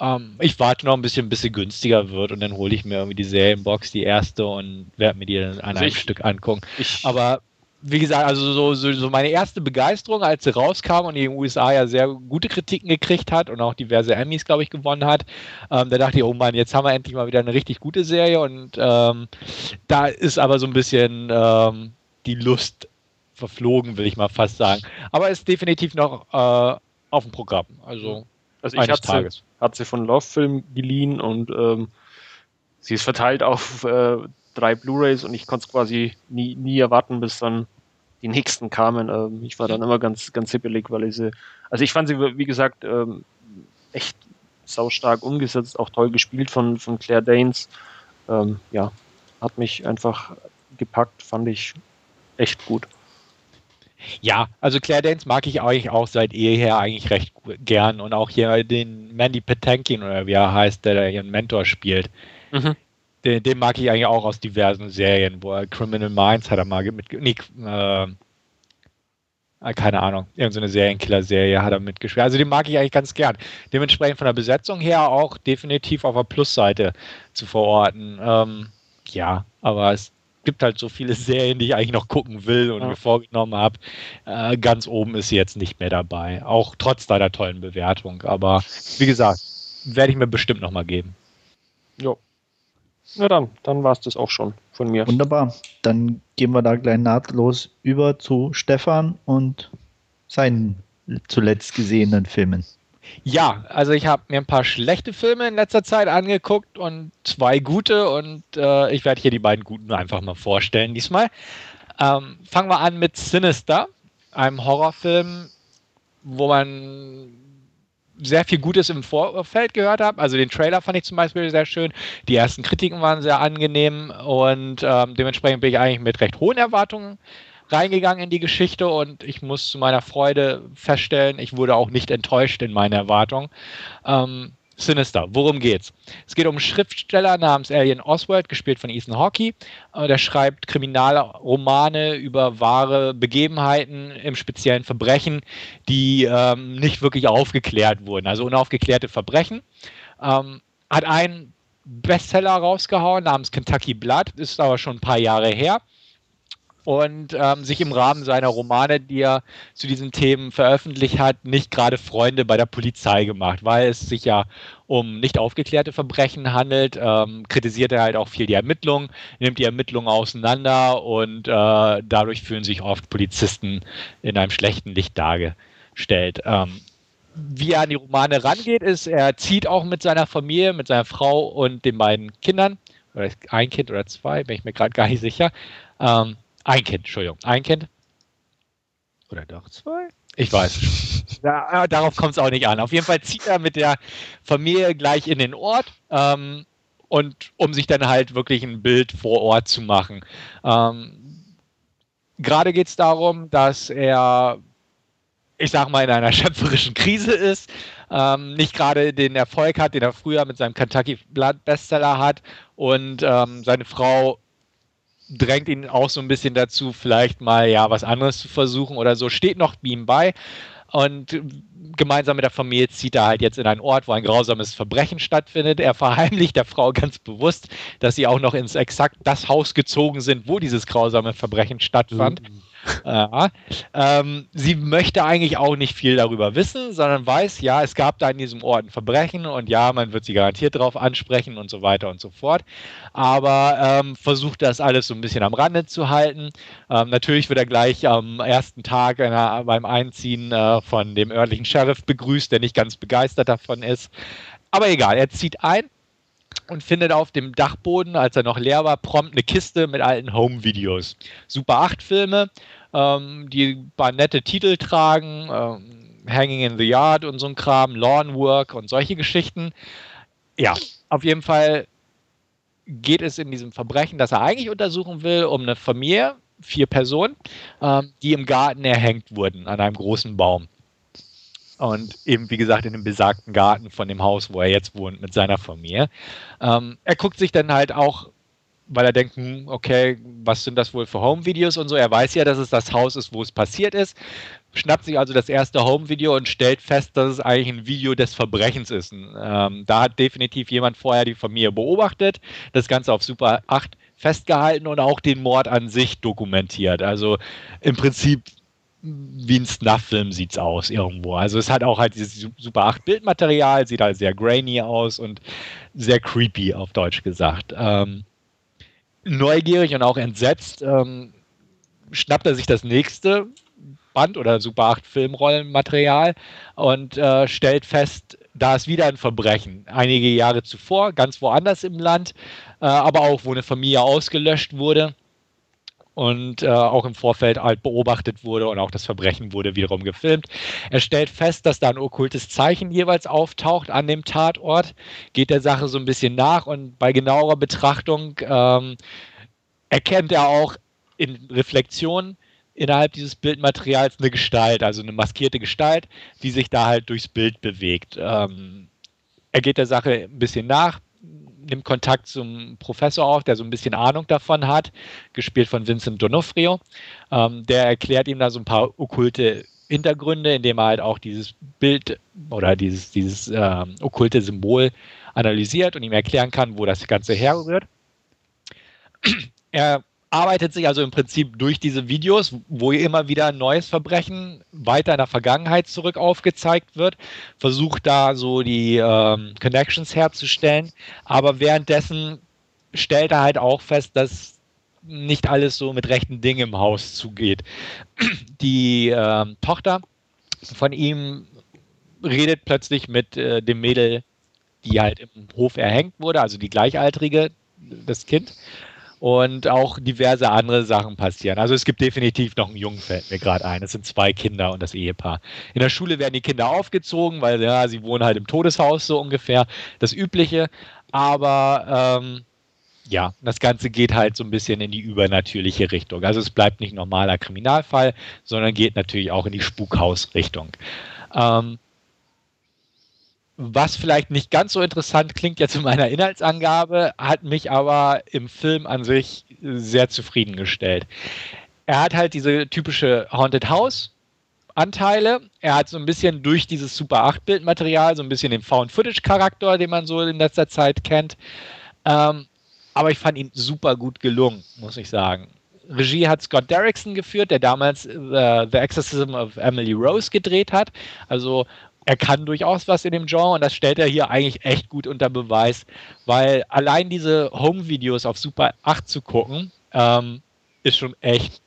Ähm, ich warte noch ein bisschen, bis sie günstiger wird und dann hole ich mir irgendwie die Serienbox, die erste und werde mir die dann an also einem ich, Stück angucken. Ich, aber wie gesagt, also so, so, so, meine erste Begeisterung, als sie rauskam und die in den USA ja sehr gute Kritiken gekriegt hat und auch diverse Emmys, glaube ich, gewonnen hat, ähm, da dachte ich, oh Mann, jetzt haben wir endlich mal wieder eine richtig gute Serie und ähm, da ist aber so ein bisschen ähm, die Lust verflogen, will ich mal fast sagen. Aber ist definitiv noch äh, auf dem Programm. Also, also ich habe sie, hat sie von Love Film geliehen und ähm, sie ist verteilt auf äh, drei Blu-rays und ich konnte es quasi nie, nie erwarten, bis dann die nächsten kamen. Ähm, ich war dann immer ganz, ganz hippelig, weil ich sie, also ich fand sie, wie gesagt, ähm, echt saustark umgesetzt, auch toll gespielt von, von Claire Danes. Ähm, ja, hat mich einfach gepackt, fand ich echt gut. Ja, also Claire Danes mag ich eigentlich auch seit eher eigentlich recht gern und auch hier den Mandy Patinkin oder wie er heißt, der da ihren Mentor spielt. Mhm den, den, mag ich eigentlich auch aus diversen Serien, wo er Criminal Minds hat er mal mit, nee, äh, äh, keine Ahnung, irgendeine so Serienkiller-Serie hat er mitgespielt. Also den mag ich eigentlich ganz gern. Dementsprechend von der Besetzung her auch definitiv auf der Plusseite zu verorten. Ähm, ja, aber es gibt halt so viele Serien, die ich eigentlich noch gucken will und ja. mir vorgenommen habe. Äh, ganz oben ist sie jetzt nicht mehr dabei. Auch trotz deiner tollen Bewertung. Aber wie gesagt, werde ich mir bestimmt nochmal geben. Jo. Na dann, dann war es das auch schon von mir. Wunderbar. Dann gehen wir da gleich nahtlos über zu Stefan und seinen zuletzt gesehenen Filmen. Ja, also ich habe mir ein paar schlechte Filme in letzter Zeit angeguckt und zwei gute und äh, ich werde hier die beiden guten einfach mal vorstellen diesmal. Ähm, fangen wir an mit Sinister, einem Horrorfilm, wo man sehr viel Gutes im Vorfeld gehört habe. Also den Trailer fand ich zum Beispiel sehr schön. Die ersten Kritiken waren sehr angenehm und ähm, dementsprechend bin ich eigentlich mit recht hohen Erwartungen reingegangen in die Geschichte und ich muss zu meiner Freude feststellen, ich wurde auch nicht enttäuscht in meinen Erwartungen. Ähm, Sinister. Worum geht's? Es geht um einen Schriftsteller namens Alien Oswald, gespielt von Ethan Hawkey. Äh, der schreibt Kriminalromane über wahre Begebenheiten, im speziellen Verbrechen, die ähm, nicht wirklich aufgeklärt wurden, also unaufgeklärte Verbrechen. Ähm, hat einen Bestseller rausgehauen namens Kentucky Blood, ist aber schon ein paar Jahre her und ähm, sich im Rahmen seiner Romane, die er zu diesen Themen veröffentlicht hat, nicht gerade Freunde bei der Polizei gemacht, weil es sich ja um nicht aufgeklärte Verbrechen handelt, ähm, kritisiert er halt auch viel die Ermittlungen, nimmt die Ermittlungen auseinander und äh, dadurch fühlen sich oft Polizisten in einem schlechten Licht dargestellt. Ähm, wie er an die Romane rangeht, ist, er zieht auch mit seiner Familie, mit seiner Frau und den beiden Kindern, oder ein Kind oder zwei, bin ich mir gerade gar nicht sicher, ähm, ein Kind, Entschuldigung. Ein Kind. Oder doch zwei? Ich weiß. ja, darauf kommt es auch nicht an. Auf jeden Fall zieht er mit der Familie gleich in den Ort. Ähm, und um sich dann halt wirklich ein Bild vor Ort zu machen. Ähm, Gerade geht es darum, dass er, ich sag mal, in einer schöpferischen Krise ist, ähm, nicht gerade den Erfolg hat, den er früher mit seinem Kentucky Blood Bestseller hat und ähm, seine Frau drängt ihn auch so ein bisschen dazu, vielleicht mal ja was anderes zu versuchen oder so. Steht noch ihm bei und gemeinsam mit der Familie zieht er halt jetzt in einen Ort, wo ein grausames Verbrechen stattfindet. Er verheimlicht der Frau ganz bewusst, dass sie auch noch ins exakt das Haus gezogen sind, wo dieses grausame Verbrechen stattfand. Mhm. Ja. Ähm, sie möchte eigentlich auch nicht viel darüber wissen, sondern weiß, ja, es gab da in diesem Ort ein Verbrechen und ja, man wird sie garantiert darauf ansprechen und so weiter und so fort. Aber ähm, versucht das alles so ein bisschen am Rande zu halten. Ähm, natürlich wird er gleich am ersten Tag einer, beim Einziehen äh, von dem örtlichen Sheriff begrüßt, der nicht ganz begeistert davon ist. Aber egal, er zieht ein und findet auf dem Dachboden, als er noch leer war, prompt eine Kiste mit alten Home-Videos. Super 8-Filme, ähm, die paar nette Titel tragen, ähm, Hanging in the Yard und so ein Kram, Lawn Work und solche Geschichten. Ja, auf jeden Fall geht es in diesem Verbrechen, das er eigentlich untersuchen will, um eine Familie, vier Personen, ähm, die im Garten erhängt wurden an einem großen Baum. Und eben, wie gesagt, in dem besagten Garten von dem Haus, wo er jetzt wohnt, mit seiner Familie. Ähm, er guckt sich dann halt auch, weil er denkt, hm, okay, was sind das wohl für Home-Videos und so. Er weiß ja, dass es das Haus ist, wo es passiert ist. Schnappt sich also das erste Home-Video und stellt fest, dass es eigentlich ein Video des Verbrechens ist. Ähm, da hat definitiv jemand vorher die Familie beobachtet, das Ganze auf Super 8 festgehalten und auch den Mord an sich dokumentiert. Also im Prinzip wie ein Snuff-Film sieht es aus irgendwo. Also es hat auch halt dieses Super 8 Bildmaterial, sieht halt sehr grainy aus und sehr creepy auf Deutsch gesagt. Ähm, neugierig und auch entsetzt ähm, schnappt er sich das nächste Band oder Super 8 Filmrollenmaterial und äh, stellt fest, da ist wieder ein Verbrechen. Einige Jahre zuvor, ganz woanders im Land, äh, aber auch, wo eine Familie ausgelöscht wurde und äh, auch im Vorfeld halt beobachtet wurde und auch das Verbrechen wurde wiederum gefilmt. Er stellt fest, dass da ein okkultes Zeichen jeweils auftaucht an dem Tatort, geht der Sache so ein bisschen nach und bei genauerer Betrachtung ähm, erkennt er auch in Reflexion innerhalb dieses Bildmaterials eine Gestalt, also eine maskierte Gestalt, die sich da halt durchs Bild bewegt. Ähm, er geht der Sache ein bisschen nach, nimmt Kontakt zum Professor auf, der so ein bisschen Ahnung davon hat, gespielt von Vincent Donofrio. Ähm, der erklärt ihm da so ein paar okkulte Hintergründe, indem er halt auch dieses Bild oder dieses, dieses äh, okkulte Symbol analysiert und ihm erklären kann, wo das Ganze herrührt. Er arbeitet sich also im Prinzip durch diese Videos, wo immer wieder ein neues Verbrechen weiter in der Vergangenheit zurück aufgezeigt wird, versucht da so die ähm, Connections herzustellen, aber währenddessen stellt er halt auch fest, dass nicht alles so mit rechten Dingen im Haus zugeht. Die ähm, Tochter von ihm redet plötzlich mit äh, dem Mädel, die halt im Hof erhängt wurde, also die gleichaltrige, das Kind und auch diverse andere Sachen passieren. Also es gibt definitiv noch einen Jungen, fällt mir gerade ein. Es sind zwei Kinder und das Ehepaar. In der Schule werden die Kinder aufgezogen, weil ja, sie wohnen halt im Todeshaus so ungefähr. Das Übliche. Aber ähm, ja, das Ganze geht halt so ein bisschen in die übernatürliche Richtung. Also es bleibt nicht normaler Kriminalfall, sondern geht natürlich auch in die Spukhausrichtung. Ähm, was vielleicht nicht ganz so interessant klingt jetzt in meiner Inhaltsangabe, hat mich aber im Film an sich sehr zufriedengestellt. Er hat halt diese typische Haunted House Anteile. Er hat so ein bisschen durch dieses Super 8-Bildmaterial so ein bisschen den Found-Footage-Charakter, den man so in letzter Zeit kennt. Ähm, aber ich fand ihn super gut gelungen, muss ich sagen. Regie hat Scott Derrickson geführt, der damals uh, The Exorcism of Emily Rose gedreht hat. Also er kann durchaus was in dem Genre und das stellt er hier eigentlich echt gut unter Beweis, weil allein diese Home-Videos auf Super 8 zu gucken, ähm, ist schon echt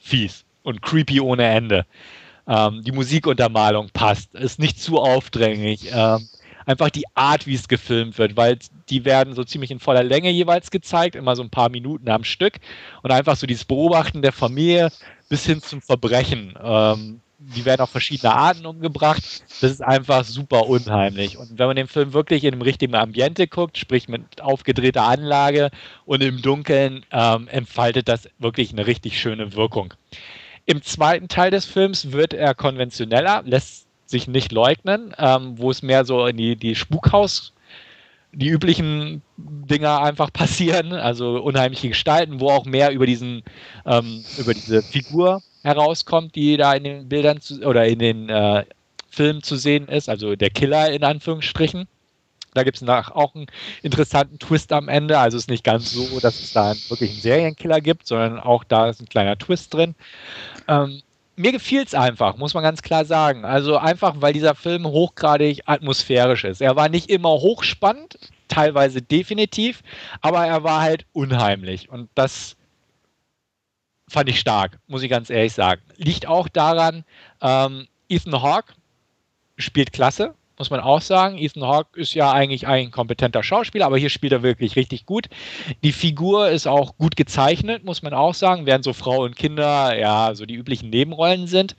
fies und creepy ohne Ende. Ähm, die Musikuntermalung passt, ist nicht zu aufdringlich. Ähm, einfach die Art, wie es gefilmt wird, weil die werden so ziemlich in voller Länge jeweils gezeigt, immer so ein paar Minuten am Stück und einfach so dieses Beobachten der Familie bis hin zum Verbrechen. Ähm, die werden auf verschiedene Arten umgebracht. Das ist einfach super unheimlich. Und wenn man den Film wirklich in einem richtigen Ambiente guckt, sprich mit aufgedrehter Anlage und im Dunkeln, ähm, entfaltet das wirklich eine richtig schöne Wirkung. Im zweiten Teil des Films wird er konventioneller, lässt sich nicht leugnen, ähm, wo es mehr so in die, die Spukhaus, die üblichen Dinger einfach passieren, also unheimliche Gestalten, wo auch mehr über diesen, ähm, über diese Figur herauskommt, die da in den Bildern zu, oder in den äh, Filmen zu sehen ist, also der Killer in Anführungsstrichen. Da gibt es auch einen interessanten Twist am Ende. Also es ist nicht ganz so, dass es da wirklich einen Serienkiller gibt, sondern auch da ist ein kleiner Twist drin. Ähm, mir gefiel es einfach, muss man ganz klar sagen. Also einfach, weil dieser Film hochgradig atmosphärisch ist. Er war nicht immer hochspannend, teilweise definitiv, aber er war halt unheimlich. Und das fand ich stark, muss ich ganz ehrlich sagen. Liegt auch daran, ähm, Ethan Hawke spielt klasse, muss man auch sagen. Ethan Hawke ist ja eigentlich ein kompetenter Schauspieler, aber hier spielt er wirklich richtig gut. Die Figur ist auch gut gezeichnet, muss man auch sagen, während so Frau und Kinder ja so die üblichen Nebenrollen sind.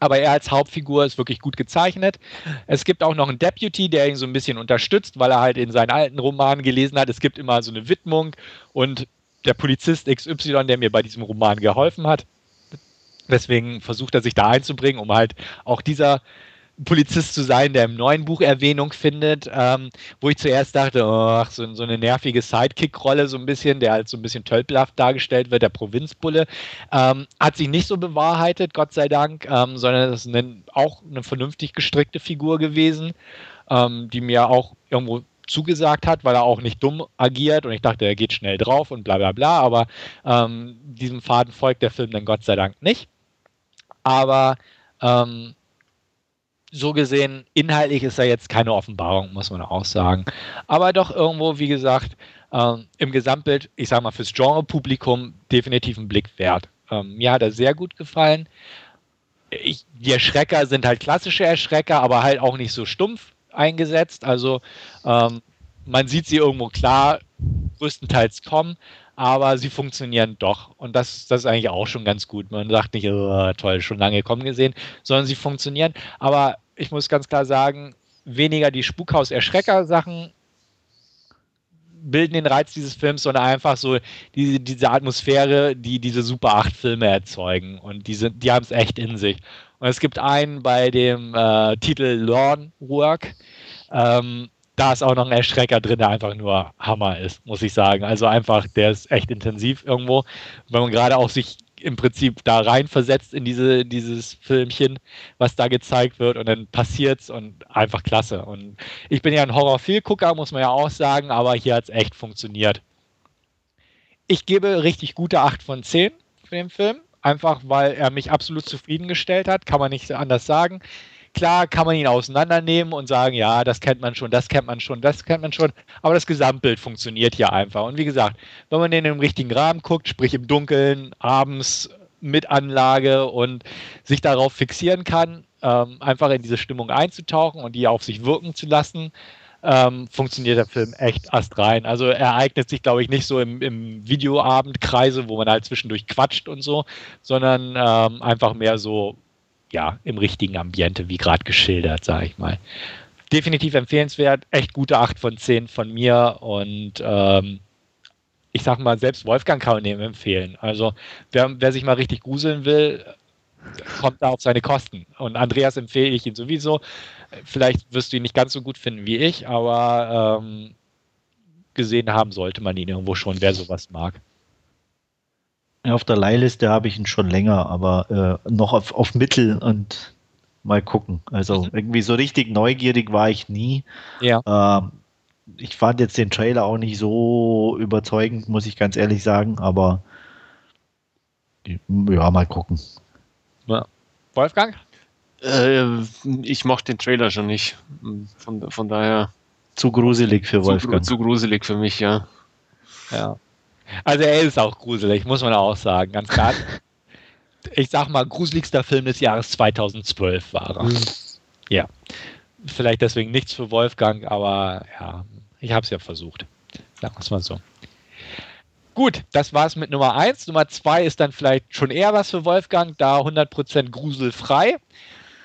Aber er als Hauptfigur ist wirklich gut gezeichnet. Es gibt auch noch einen Deputy, der ihn so ein bisschen unterstützt, weil er halt in seinen alten Romanen gelesen hat. Es gibt immer so eine Widmung und der Polizist XY, der mir bei diesem Roman geholfen hat. Deswegen versucht er sich da einzubringen, um halt auch dieser Polizist zu sein, der im neuen Buch Erwähnung findet, ähm, wo ich zuerst dachte, ach, so, so eine nervige Sidekick-Rolle, so ein bisschen, der halt so ein bisschen tölpelhaft dargestellt wird, der Provinzbulle, ähm, hat sich nicht so bewahrheitet, Gott sei Dank, ähm, sondern das ist eine, auch eine vernünftig gestrickte Figur gewesen, ähm, die mir auch irgendwo zugesagt hat, weil er auch nicht dumm agiert und ich dachte, er geht schnell drauf und bla bla bla, aber ähm, diesem Faden folgt der Film dann Gott sei Dank nicht. Aber ähm, so gesehen, inhaltlich ist er jetzt keine Offenbarung, muss man auch sagen. Aber doch irgendwo, wie gesagt, ähm, im Gesamtbild, ich sage mal, fürs Genre-Publikum definitiv ein Blick wert. Ähm, mir hat er sehr gut gefallen. Ich, die Erschrecker sind halt klassische Erschrecker, aber halt auch nicht so stumpf eingesetzt. Also ähm, man sieht sie irgendwo klar größtenteils kommen, aber sie funktionieren doch. Und das, das ist eigentlich auch schon ganz gut. Man sagt nicht, oh, toll, schon lange kommen gesehen, sondern sie funktionieren. Aber ich muss ganz klar sagen, weniger die Spukhaus-Erschrecker-Sachen bilden den Reiz dieses Films, sondern einfach so diese, diese Atmosphäre, die diese Super 8-Filme erzeugen. Und die, die haben es echt in sich. Und es gibt einen bei dem äh, Titel Lawn Work. Ähm, da ist auch noch ein Erschrecker drin, der einfach nur Hammer ist, muss ich sagen. Also einfach, der ist echt intensiv irgendwo. Wenn man gerade auch sich im Prinzip da reinversetzt in diese, dieses Filmchen, was da gezeigt wird und dann passiert's und einfach klasse. Und ich bin ja ein Horrorfilmgucker, muss man ja auch sagen, aber hier hat es echt funktioniert. Ich gebe richtig gute 8 von 10 für den Film, einfach weil er mich absolut zufriedengestellt hat, kann man nicht anders sagen. Klar kann man ihn auseinandernehmen und sagen, ja, das kennt man schon, das kennt man schon, das kennt man schon, aber das Gesamtbild funktioniert hier einfach. Und wie gesagt, wenn man den im richtigen Rahmen guckt, sprich im Dunkeln, abends mit Anlage und sich darauf fixieren kann, ähm, einfach in diese Stimmung einzutauchen und die auf sich wirken zu lassen, ähm, funktioniert der Film echt astrein. Also er eignet sich, glaube ich, nicht so im, im Videoabendkreise, wo man halt zwischendurch quatscht und so, sondern ähm, einfach mehr so ja, im richtigen Ambiente, wie gerade geschildert, sage ich mal. Definitiv empfehlenswert, echt gute 8 von 10 von mir und ähm, ich sag mal, selbst Wolfgang kann man dem empfehlen. Also, wer, wer sich mal richtig gruseln will, kommt da auf seine Kosten. Und Andreas empfehle ich ihn sowieso. Vielleicht wirst du ihn nicht ganz so gut finden wie ich, aber ähm, gesehen haben sollte man ihn irgendwo schon, wer sowas mag. Auf der Leihliste habe ich ihn schon länger, aber äh, noch auf, auf Mittel und mal gucken. Also mhm. irgendwie so richtig neugierig war ich nie. Ja. Ähm, ich fand jetzt den Trailer auch nicht so überzeugend, muss ich ganz ehrlich sagen, aber ja, mal gucken. Ja. Wolfgang? Äh, ich mochte den Trailer schon nicht. Von, von daher. Zu gruselig für Wolfgang. Zu, zu gruselig für mich, ja. Ja. Also er ist auch gruselig, muss man auch sagen, ganz klar. ich sag mal, gruseligster Film des Jahres 2012 war er. Mhm. Ja. Vielleicht deswegen nichts für Wolfgang, aber ja, ich habe es ja versucht. Sagen wir es mal so. Gut, das war's mit Nummer 1. Nummer 2 ist dann vielleicht schon eher was für Wolfgang, da 100% gruselfrei.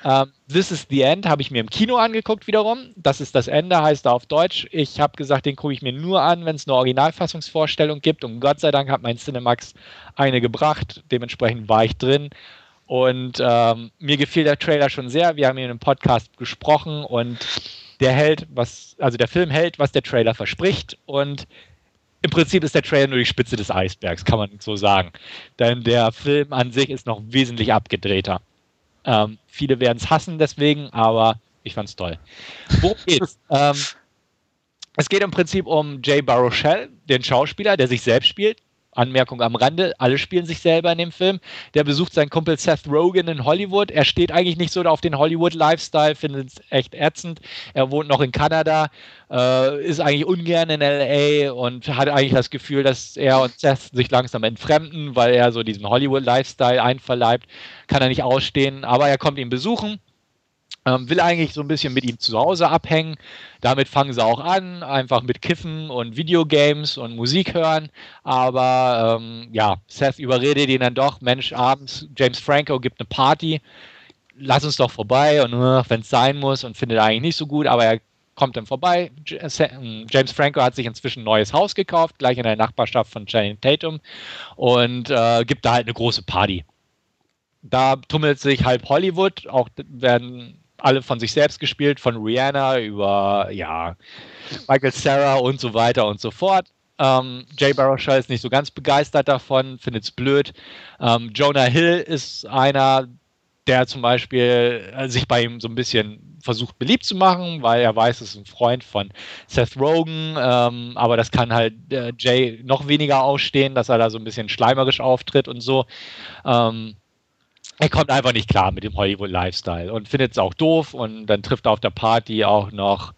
Ähm, This is the End habe ich mir im Kino angeguckt wiederum. Das ist das Ende, heißt er auf Deutsch. Ich habe gesagt, den gucke ich mir nur an, wenn es eine Originalfassungsvorstellung gibt. Und Gott sei Dank hat mein Cinemax eine gebracht. Dementsprechend war ich drin. Und ähm, mir gefiel der Trailer schon sehr. Wir haben ihn im Podcast gesprochen und der hält, was, also der Film hält, was der Trailer verspricht. Und im Prinzip ist der Trailer nur die Spitze des Eisbergs, kann man so sagen. Denn der Film an sich ist noch wesentlich abgedrehter. Ähm, viele werden es hassen deswegen, aber ich fand es toll. Wo geht's? ähm, es geht im Prinzip um Jay Baruchel, den Schauspieler, der sich selbst spielt. Anmerkung am Rande, alle spielen sich selber in dem Film. Der besucht seinen Kumpel Seth Rogen in Hollywood. Er steht eigentlich nicht so auf den Hollywood-Lifestyle, findet es echt ätzend. Er wohnt noch in Kanada, äh, ist eigentlich ungern in LA und hat eigentlich das Gefühl, dass er und Seth sich langsam entfremden, weil er so diesen Hollywood-Lifestyle einverleibt. Kann er nicht ausstehen, aber er kommt ihn besuchen ähm, will eigentlich so ein bisschen mit ihm zu Hause abhängen. Damit fangen sie auch an, einfach mit Kiffen und Videogames und Musik hören. Aber ähm, ja, Seth überredet ihn dann doch, Mensch, abends, James Franco gibt eine Party, lass uns doch vorbei und wenn es sein muss und findet eigentlich nicht so gut, aber er kommt dann vorbei. Ähm, James Franco hat sich inzwischen ein neues Haus gekauft, gleich in der Nachbarschaft von Channing Tatum und äh, gibt da halt eine große Party. Da tummelt sich halb Hollywood, auch werden alle von sich selbst gespielt, von Rihanna über ja, Michael Sarah und so weiter und so fort. Ähm, Jay Baruchel ist nicht so ganz begeistert davon, findet es blöd. Ähm, Jonah Hill ist einer, der zum Beispiel äh, sich bei ihm so ein bisschen versucht beliebt zu machen, weil er weiß, es ist ein Freund von Seth Rogen, ähm, aber das kann halt äh, Jay noch weniger ausstehen, dass er da so ein bisschen schleimerisch auftritt und so. Ähm, er kommt einfach nicht klar mit dem Hollywood-Lifestyle und findet es auch doof und dann trifft er auf der Party auch noch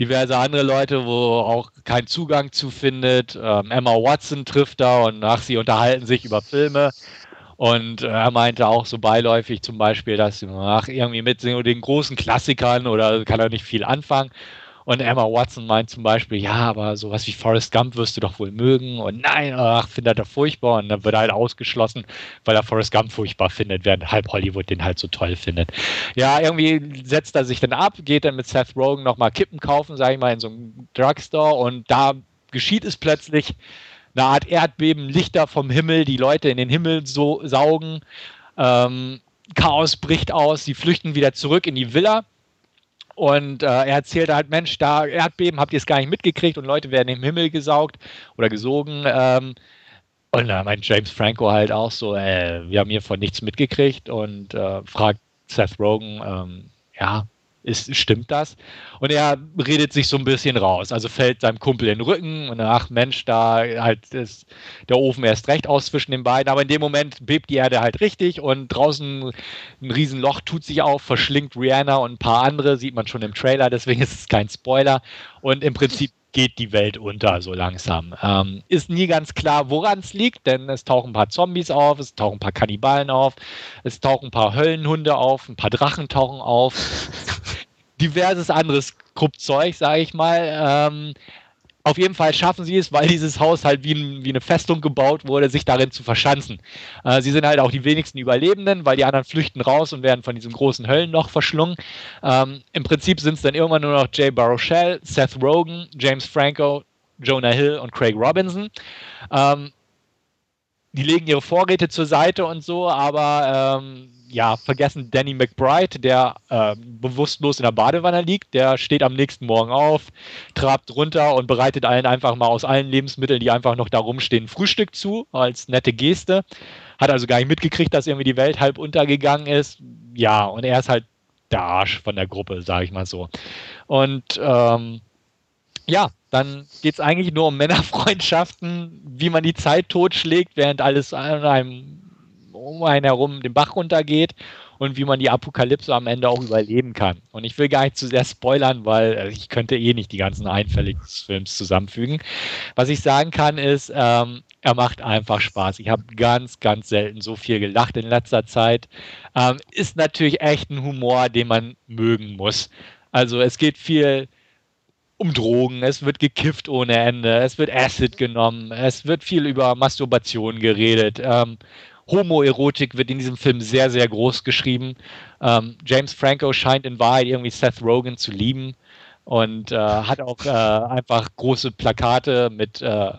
diverse andere Leute, wo auch keinen Zugang zu findet. Ähm, Emma Watson trifft er und nach sie unterhalten sich über Filme. Und er meinte auch so beiläufig zum Beispiel, dass ach, irgendwie mit den großen Klassikern oder kann er nicht viel anfangen. Und Emma Watson meint zum Beispiel, ja, aber sowas wie Forrest Gump wirst du doch wohl mögen. Und nein, ach, findet er furchtbar. Und dann wird er halt ausgeschlossen, weil er Forrest Gump furchtbar findet, während halb Hollywood den halt so toll findet. Ja, irgendwie setzt er sich dann ab, geht dann mit Seth Rogen nochmal Kippen kaufen, sag ich mal, in so einem Drugstore. Und da geschieht es plötzlich eine Art Erdbeben, Lichter vom Himmel, die Leute in den Himmel so saugen. Ähm, Chaos bricht aus, sie flüchten wieder zurück in die Villa und äh, er erzählte halt, Mensch, da Erdbeben, habt ihr es gar nicht mitgekriegt und Leute werden im Himmel gesaugt oder gesogen. Ähm, und da meint James Franco halt auch so, äh, wir haben hiervon nichts mitgekriegt und äh, fragt Seth Rogen, ähm, ja, ist, stimmt das? Und er redet sich so ein bisschen raus. Also fällt seinem Kumpel in den Rücken und ach Mensch, da halt ist der Ofen erst recht aus zwischen den beiden. Aber in dem Moment bebt die Erde halt richtig und draußen ein Riesenloch tut sich auf, verschlingt Rihanna und ein paar andere, sieht man schon im Trailer, deswegen ist es kein Spoiler. Und im Prinzip geht die Welt unter so langsam. Ähm, ist nie ganz klar, woran es liegt, denn es tauchen ein paar Zombies auf, es tauchen ein paar Kannibalen auf, es tauchen ein paar Höllenhunde auf, ein paar Drachen tauchen auf, diverses anderes Kruppzeug, sage ich mal. Ähm, auf jeden Fall schaffen sie es, weil dieses Haus halt wie, ein, wie eine Festung gebaut wurde, sich darin zu verschanzen. Äh, sie sind halt auch die wenigsten Überlebenden, weil die anderen flüchten raus und werden von diesem großen Höllenloch verschlungen. Ähm, Im Prinzip sind es dann irgendwann nur noch Jay Baruchel, Seth Rogen, James Franco, Jonah Hill und Craig Robinson. Ähm, die legen ihre Vorräte zur Seite und so, aber ähm, ja, vergessen Danny McBride, der äh, bewusstlos in der Badewanne liegt. Der steht am nächsten Morgen auf, trabt runter und bereitet allen einfach mal aus allen Lebensmitteln, die einfach noch da rumstehen, Frühstück zu, als nette Geste. Hat also gar nicht mitgekriegt, dass irgendwie die Welt halb untergegangen ist. Ja, und er ist halt der Arsch von der Gruppe, sage ich mal so. Und ähm, ja, dann geht es eigentlich nur um Männerfreundschaften, wie man die Zeit totschlägt, während alles an einem um einen herum den Bach runtergeht und wie man die Apokalypse am Ende auch überleben kann. Und ich will gar nicht zu sehr spoilern, weil äh, ich könnte eh nicht die ganzen Einfälle des Films zusammenfügen. Was ich sagen kann ist, ähm, er macht einfach Spaß. Ich habe ganz, ganz selten so viel gelacht in letzter Zeit. Ähm, ist natürlich echt ein Humor, den man mögen muss. Also es geht viel um Drogen, es wird gekifft ohne Ende, es wird Acid genommen, es wird viel über Masturbation geredet. Ähm, Homoerotik wird in diesem Film sehr, sehr groß geschrieben. Ähm, James Franco scheint in Wahrheit irgendwie Seth Rogen zu lieben und äh, hat auch äh, einfach große Plakate mit äh,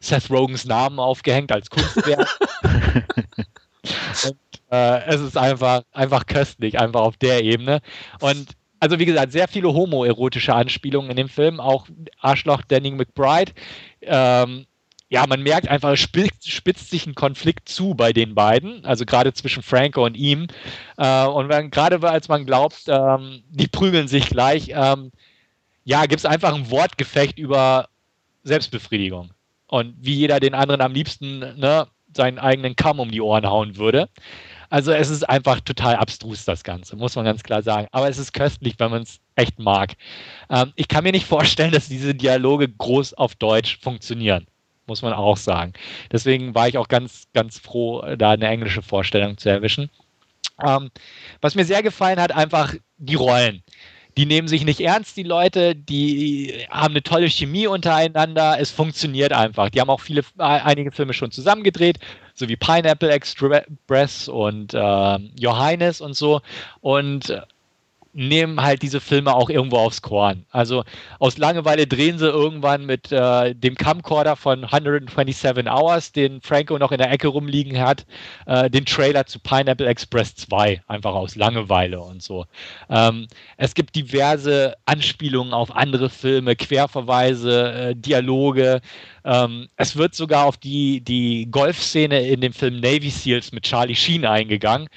Seth Rogens Namen aufgehängt als Kunstwerk. und äh, es ist einfach, einfach köstlich, einfach auf der Ebene. Und also wie gesagt, sehr viele homoerotische Anspielungen in dem Film, auch Arschloch Danny McBride. Ähm, ja, man merkt einfach, es spitzt, spitzt, sich ein Konflikt zu bei den beiden, also gerade zwischen Franco und ihm. Äh, und wenn, gerade als man glaubt, ähm, die prügeln sich gleich, ähm, ja, gibt es einfach ein Wortgefecht über Selbstbefriedigung. Und wie jeder den anderen am liebsten ne, seinen eigenen Kamm um die Ohren hauen würde. Also es ist einfach total abstrus, das Ganze, muss man ganz klar sagen. Aber es ist köstlich, wenn man es echt mag. Ähm, ich kann mir nicht vorstellen, dass diese Dialoge groß auf Deutsch funktionieren muss man auch sagen. Deswegen war ich auch ganz, ganz froh, da eine englische Vorstellung zu erwischen. Ähm, was mir sehr gefallen hat, einfach die Rollen. Die nehmen sich nicht ernst, die Leute, die haben eine tolle Chemie untereinander, es funktioniert einfach. Die haben auch viele, einige Filme schon zusammengedreht, so wie Pineapple Express und äh, Johannes und so. Und nehmen halt diese Filme auch irgendwo aufs Korn. Also aus Langeweile drehen sie irgendwann mit äh, dem Camcorder von 127 Hours, den Franco noch in der Ecke rumliegen hat, äh, den Trailer zu Pineapple Express 2, einfach aus Langeweile und so. Ähm, es gibt diverse Anspielungen auf andere Filme, Querverweise, äh, Dialoge. Ähm, es wird sogar auf die, die Golfszene in dem Film Navy Seals mit Charlie Sheen eingegangen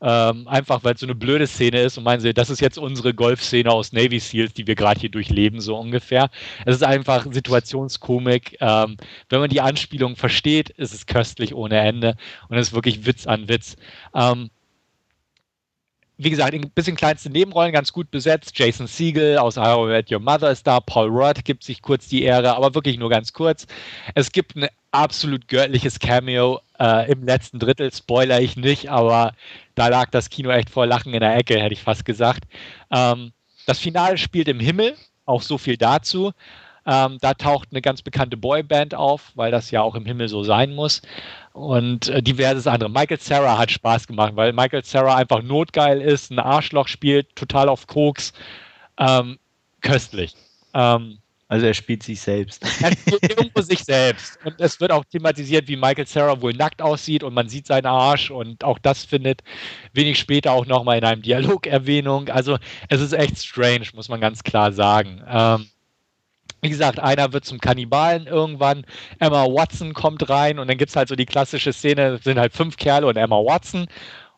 ähm, einfach weil es so eine blöde Szene ist und meinen sie, das ist jetzt unsere Golfszene aus Navy Seals, die wir gerade hier durchleben, so ungefähr. Es ist einfach Situationskomik. Ähm, wenn man die Anspielung versteht, ist es köstlich ohne Ende und es ist wirklich Witz an Witz. Ähm, wie gesagt, ein bisschen kleinste Nebenrollen ganz gut besetzt. Jason Siegel aus How I Met Your Mother ist da. Paul Rudd gibt sich kurz die Ehre, aber wirklich nur ganz kurz. Es gibt ein absolut göttliches Cameo äh, im letzten Drittel. Spoiler ich nicht, aber da lag das Kino echt vor Lachen in der Ecke, hätte ich fast gesagt. Ähm, das Finale spielt im Himmel, auch so viel dazu. Ähm, da taucht eine ganz bekannte Boyband auf, weil das ja auch im Himmel so sein muss. Und äh, diverses andere. Michael Sarah hat Spaß gemacht, weil Michael Sarah einfach notgeil ist, ein Arschloch spielt, total auf Koks. Ähm, köstlich. Ähm, also er spielt sich selbst. Er spielt irgendwo sich selbst. Und es wird auch thematisiert, wie Michael Sarah wohl nackt aussieht und man sieht seinen Arsch und auch das findet wenig später auch nochmal in einem Dialog Erwähnung. Also es ist echt strange, muss man ganz klar sagen. Ähm, wie gesagt, einer wird zum Kannibalen irgendwann, Emma Watson kommt rein und dann gibt es halt so die klassische Szene, sind halt fünf Kerle und Emma Watson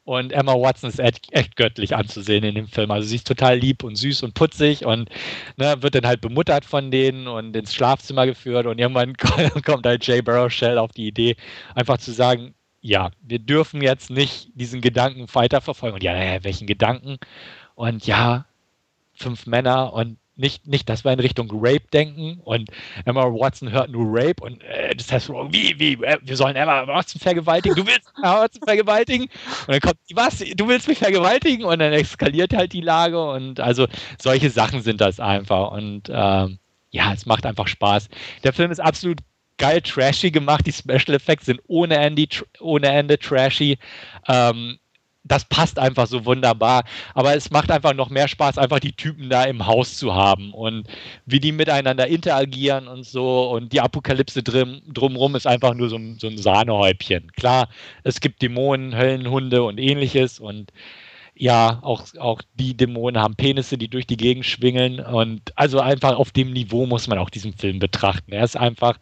und Emma Watson ist echt, echt, göttlich anzusehen in dem Film. Also sie ist total lieb und süß und putzig und ne, wird dann halt bemuttert von denen und ins Schlafzimmer geführt. Und irgendwann kommt halt Jay Baruchel auf die Idee, einfach zu sagen, ja, wir dürfen jetzt nicht diesen Gedanken weiterverfolgen. Und ja, welchen Gedanken? Und ja, fünf Männer und nicht, nicht, dass wir in Richtung Rape denken und Emma Watson hört nur Rape und äh, das heißt, wie, wie, äh, wir sollen Emma Watson vergewaltigen, du willst Emma Watson vergewaltigen? Und dann kommt was, du willst mich vergewaltigen? Und dann eskaliert halt die Lage und also solche Sachen sind das einfach und ähm, ja, es macht einfach Spaß. Der Film ist absolut geil trashy gemacht, die Special Effects sind ohne Ende, ohne Ende trashy. Ähm, das passt einfach so wunderbar. Aber es macht einfach noch mehr Spaß, einfach die Typen da im Haus zu haben und wie die miteinander interagieren und so. Und die Apokalypse drum, drumrum ist einfach nur so ein, so ein Sahnehäubchen. Klar, es gibt Dämonen, Höllenhunde und ähnliches und ja, auch, auch die Dämonen haben Penisse, die durch die Gegend schwingeln. Und also einfach auf dem Niveau muss man auch diesen Film betrachten. Er ist einfach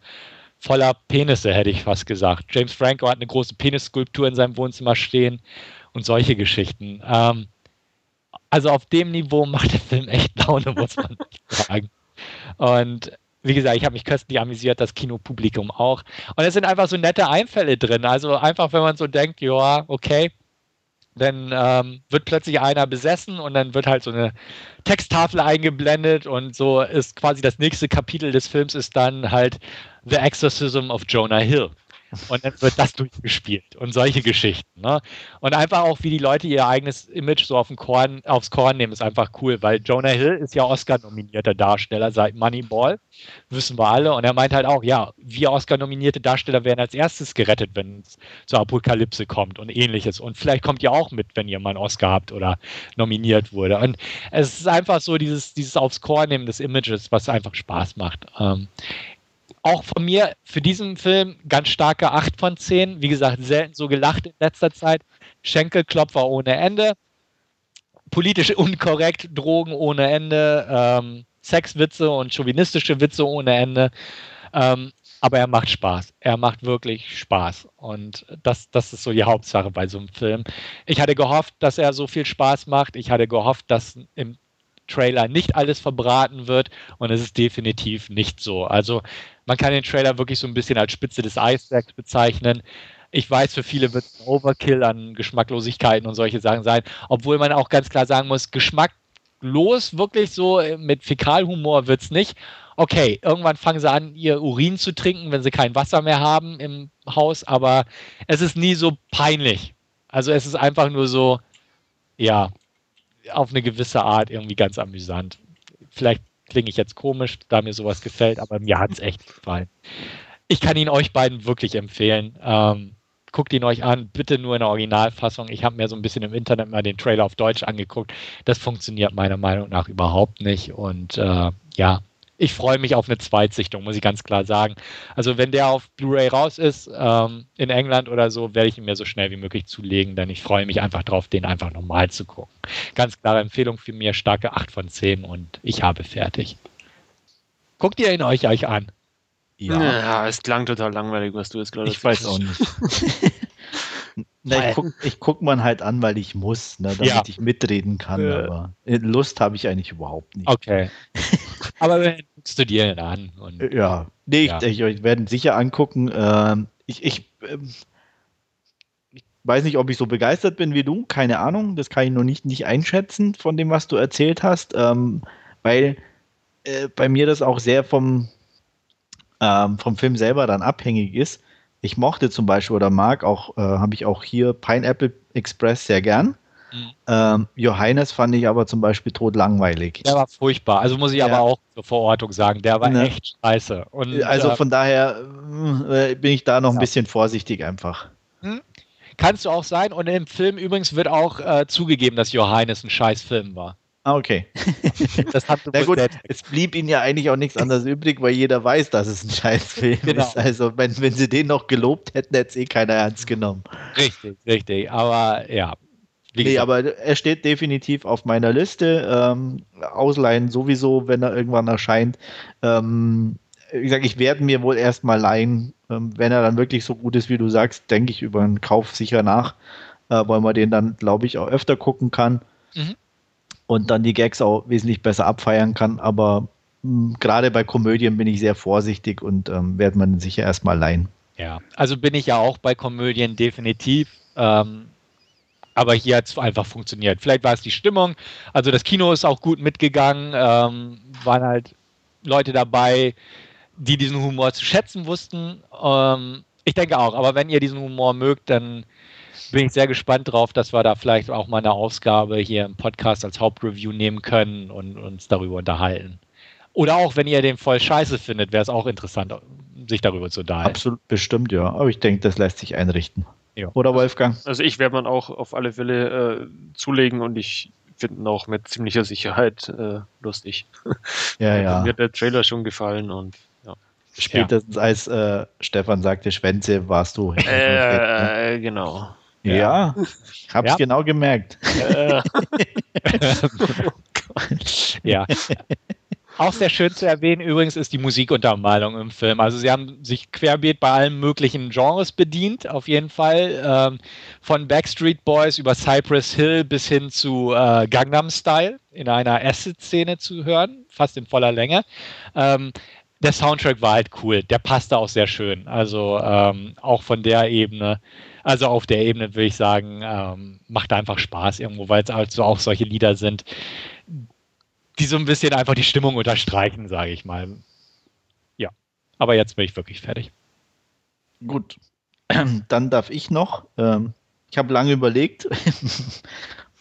voller Penisse, hätte ich fast gesagt. James Franco hat eine große Penisskulptur in seinem Wohnzimmer stehen und solche Geschichten. Ähm, also auf dem Niveau macht der Film echt Laune, muss man sagen. Und wie gesagt, ich habe mich köstlich amüsiert, das Kinopublikum auch. Und es sind einfach so nette Einfälle drin. Also einfach, wenn man so denkt, ja, okay, dann ähm, wird plötzlich einer besessen und dann wird halt so eine Texttafel eingeblendet und so ist quasi das nächste Kapitel des Films ist dann halt The Exorcism of Jonah Hill. Und dann wird das durchgespielt und solche Geschichten. Ne? Und einfach auch, wie die Leute ihr eigenes Image so auf den Korn, aufs Korn nehmen, ist einfach cool, weil Jonah Hill ist ja Oscar-nominierter Darsteller seit Moneyball, wissen wir alle. Und er meint halt auch, ja, wir Oscar-nominierte Darsteller werden als erstes gerettet, wenn es zur Apokalypse kommt und ähnliches. Und vielleicht kommt ihr auch mit, wenn ihr mal einen Oscar habt oder nominiert wurde. Und es ist einfach so dieses, dieses aufs Korn nehmen des Images, was einfach Spaß macht. Ähm, auch von mir für diesen Film ganz starke 8 von 10. Wie gesagt, selten so gelacht in letzter Zeit. Schenkelklopfer ohne Ende. Politisch unkorrekt, Drogen ohne Ende, ähm, Sexwitze und chauvinistische Witze ohne Ende. Ähm, aber er macht Spaß. Er macht wirklich Spaß. Und das, das ist so die Hauptsache bei so einem Film. Ich hatte gehofft, dass er so viel Spaß macht. Ich hatte gehofft, dass im Trailer nicht alles verbraten wird. Und es ist definitiv nicht so. Also man kann den Trailer wirklich so ein bisschen als Spitze des Eisbergs bezeichnen. Ich weiß, für viele wird es ein Overkill an Geschmacklosigkeiten und solche Sachen sein, obwohl man auch ganz klar sagen muss, geschmacklos wirklich so äh, mit Fäkalhumor wird es nicht. Okay, irgendwann fangen sie an, ihr Urin zu trinken, wenn sie kein Wasser mehr haben im Haus, aber es ist nie so peinlich. Also es ist einfach nur so, ja, auf eine gewisse Art irgendwie ganz amüsant. Vielleicht klinge ich jetzt komisch, da mir sowas gefällt, aber mir hat es echt gefallen. Ich kann ihn euch beiden wirklich empfehlen. Ähm, guckt ihn euch an, bitte nur in der Originalfassung. Ich habe mir so ein bisschen im Internet mal den Trailer auf Deutsch angeguckt. Das funktioniert meiner Meinung nach überhaupt nicht. Und äh, ja, ich freue mich auf eine Zweitsichtung, muss ich ganz klar sagen. Also wenn der auf Blu-ray raus ist, ähm, in England oder so, werde ich ihn mir so schnell wie möglich zulegen, denn ich freue mich einfach drauf, den einfach nochmal zu gucken. Ganz klare Empfehlung für mir, starke 8 von 10 und ich habe fertig. Guckt ihr ihn euch, euch an? Ja. ja, es klang total langweilig, was du jetzt gerade Ich weiß auch nicht. Na, ich gucke guck man halt an, weil ich muss, ne, damit ja. ich mitreden kann. Äh. Aber Lust habe ich eigentlich überhaupt nicht. Okay. aber wenn guckst du dir an. Und, ja, nee, ja. Ich, ich, werde sicher angucken. Ähm, ich, ich, ähm, ich, weiß nicht, ob ich so begeistert bin wie du. Keine Ahnung. Das kann ich noch nicht, nicht einschätzen von dem, was du erzählt hast. Ähm, weil äh, bei mir das auch sehr vom, ähm, vom Film selber dann abhängig ist ich mochte zum Beispiel oder mag auch, äh, habe ich auch hier Pineapple Express sehr gern. Mhm. Ähm, Johannes fand ich aber zum Beispiel tot langweilig. Der war furchtbar. Also muss ich ja. aber auch zur Verortung sagen, der war ne. echt scheiße. Und, also äh, von daher äh, bin ich da noch ein bisschen vorsichtig einfach. Hm? Kannst du auch sein. Und im Film übrigens wird auch äh, zugegeben, dass Johannes ein scheiß Film war. Ah, okay. das hat Na gut, es blieb ihnen ja eigentlich auch nichts anderes übrig, weil jeder weiß, dass es ein Scheißfilm genau. ist. Also, wenn, wenn sie den noch gelobt hätten, hätte es eh keiner ernst genommen. Richtig, richtig. Aber ja. Nee, aber er steht definitiv auf meiner Liste. Ähm, ausleihen sowieso, wenn er irgendwann erscheint. Ähm, wie gesagt, ich werde mir wohl erstmal leihen. Ähm, wenn er dann wirklich so gut ist, wie du sagst, denke ich über einen Kauf sicher nach, äh, weil man den dann, glaube ich, auch öfter gucken kann. Mhm und dann die Gags auch wesentlich besser abfeiern kann. Aber mh, gerade bei Komödien bin ich sehr vorsichtig und ähm, werde man sicher erstmal leihen. Ja, also bin ich ja auch bei Komödien definitiv. Ähm, aber hier hat es einfach funktioniert. Vielleicht war es die Stimmung. Also das Kino ist auch gut mitgegangen. Ähm, waren halt Leute dabei, die diesen Humor zu schätzen wussten. Ähm, ich denke auch. Aber wenn ihr diesen Humor mögt, dann bin ich sehr gespannt drauf, dass wir da vielleicht auch mal eine Ausgabe hier im Podcast als Hauptreview nehmen können und uns darüber unterhalten. Oder auch, wenn ihr den voll scheiße findet, wäre es auch interessant, sich darüber zu unterhalten. Absolut, bestimmt, ja. Aber ich denke, das lässt sich einrichten. Ja. Oder Wolfgang? Also ich werde man auch auf alle Fälle äh, zulegen und ich finde ihn auch mit ziemlicher Sicherheit äh, lustig. Ja, ja. Mir hat der Trailer schon gefallen und ja. Spätestens ja. als äh, Stefan sagte Schwänze, warst du. Äh, ne? genau. Ja, ja. ich hab's ja. genau gemerkt. Äh. ja. Auch sehr schön zu erwähnen übrigens ist die Musikuntermalung im Film. Also sie haben sich querbeet bei allen möglichen Genres bedient, auf jeden Fall. Ähm, von Backstreet Boys über Cypress Hill bis hin zu äh, Gangnam Style in einer Acid-Szene zu hören, fast in voller Länge. Ähm, der Soundtrack war halt cool, der passte auch sehr schön. Also ähm, auch von der Ebene, also auf der Ebene würde ich sagen, ähm, macht einfach Spaß irgendwo, weil es also auch solche Lieder sind, die so ein bisschen einfach die Stimmung unterstreichen, sage ich mal. Ja, aber jetzt bin ich wirklich fertig. Gut, dann darf ich noch. Ähm, ich habe lange überlegt.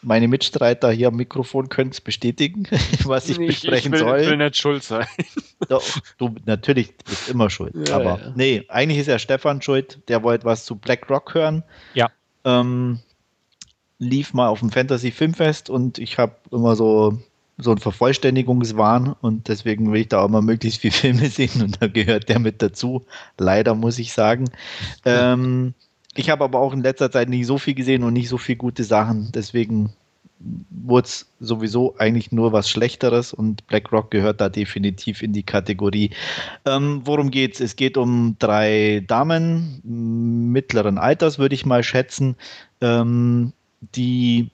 Meine Mitstreiter hier am Mikrofon können es bestätigen, was ich, ich besprechen ich will, soll. Ich will nicht schuld sein. Doch, du natürlich bist immer schuld. Ja, aber ja. nee, eigentlich ist ja Stefan schuld. Der wollte was zu Black Rock hören. Ja. Ähm, lief mal auf dem Fantasy Filmfest und ich habe immer so so ein Vervollständigungswahn und deswegen will ich da auch mal möglichst viele Filme sehen und da gehört der mit dazu. Leider muss ich sagen. Ähm, ich habe aber auch in letzter Zeit nicht so viel gesehen und nicht so viele gute Sachen. Deswegen wurde es sowieso eigentlich nur was Schlechteres und BlackRock gehört da definitiv in die Kategorie. Ähm, worum geht's? Es geht um drei Damen mittleren Alters, würde ich mal schätzen, ähm, die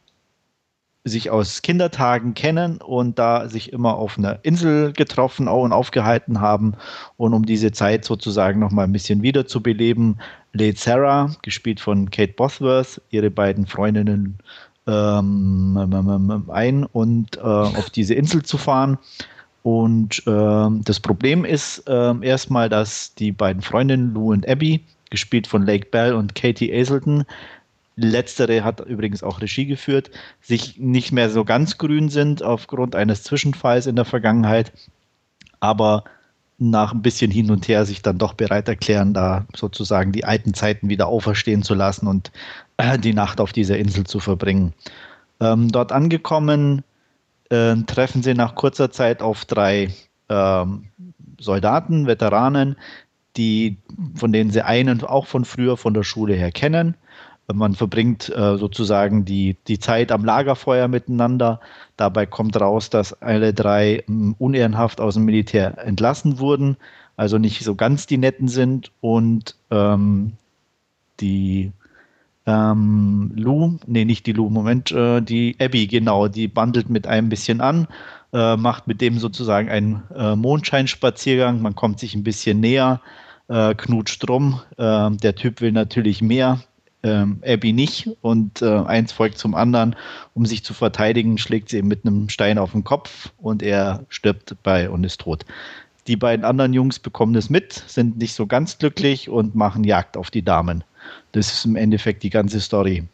sich aus Kindertagen kennen und da sich immer auf einer Insel getroffen und aufgehalten haben. Und um diese Zeit sozusagen nochmal ein bisschen wiederzubeleben, lädt Sarah, gespielt von Kate Bosworth, ihre beiden Freundinnen ähm, ein und äh, auf diese Insel zu fahren. Und äh, das Problem ist äh, erstmal, dass die beiden Freundinnen Lou und Abby, gespielt von Lake Bell und Katie Aselton, Letztere hat übrigens auch Regie geführt, sich nicht mehr so ganz grün sind aufgrund eines Zwischenfalls in der Vergangenheit, aber nach ein bisschen hin und her sich dann doch bereit erklären, da sozusagen die alten Zeiten wieder auferstehen zu lassen und äh, die Nacht auf dieser Insel zu verbringen. Ähm, dort angekommen äh, treffen sie nach kurzer Zeit auf drei ähm, Soldaten, Veteranen, die, von denen sie einen auch von früher von der Schule her kennen. Man verbringt äh, sozusagen die, die Zeit am Lagerfeuer miteinander. Dabei kommt raus, dass alle drei hm, unehrenhaft aus dem Militär entlassen wurden, also nicht so ganz die Netten sind. Und ähm, die ähm, Lou, nee, nicht die Lou, Moment, äh, die Abby, genau, die bandelt mit einem bisschen an, äh, macht mit dem sozusagen einen äh, Mondscheinspaziergang. Man kommt sich ein bisschen näher, äh, knutscht rum. Äh, der Typ will natürlich mehr ähm, Abby nicht und äh, eins folgt zum anderen. Um sich zu verteidigen, schlägt sie ihm mit einem Stein auf den Kopf und er stirbt bei und ist tot. Die beiden anderen Jungs bekommen es mit, sind nicht so ganz glücklich und machen Jagd auf die Damen. Das ist im Endeffekt die ganze Story.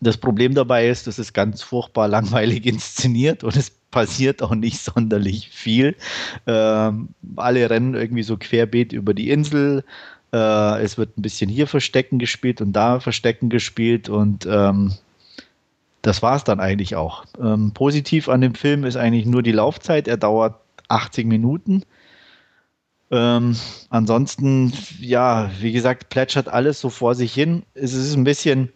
Das Problem dabei ist, das ist ganz furchtbar langweilig inszeniert und es passiert auch nicht sonderlich viel. Ähm, alle rennen irgendwie so querbeet über die Insel. Äh, es wird ein bisschen hier Verstecken gespielt und da Verstecken gespielt und ähm, das war es dann eigentlich auch. Ähm, positiv an dem Film ist eigentlich nur die Laufzeit. Er dauert 80 Minuten. Ähm, ansonsten, ja, wie gesagt, plätschert alles so vor sich hin. Es ist ein bisschen,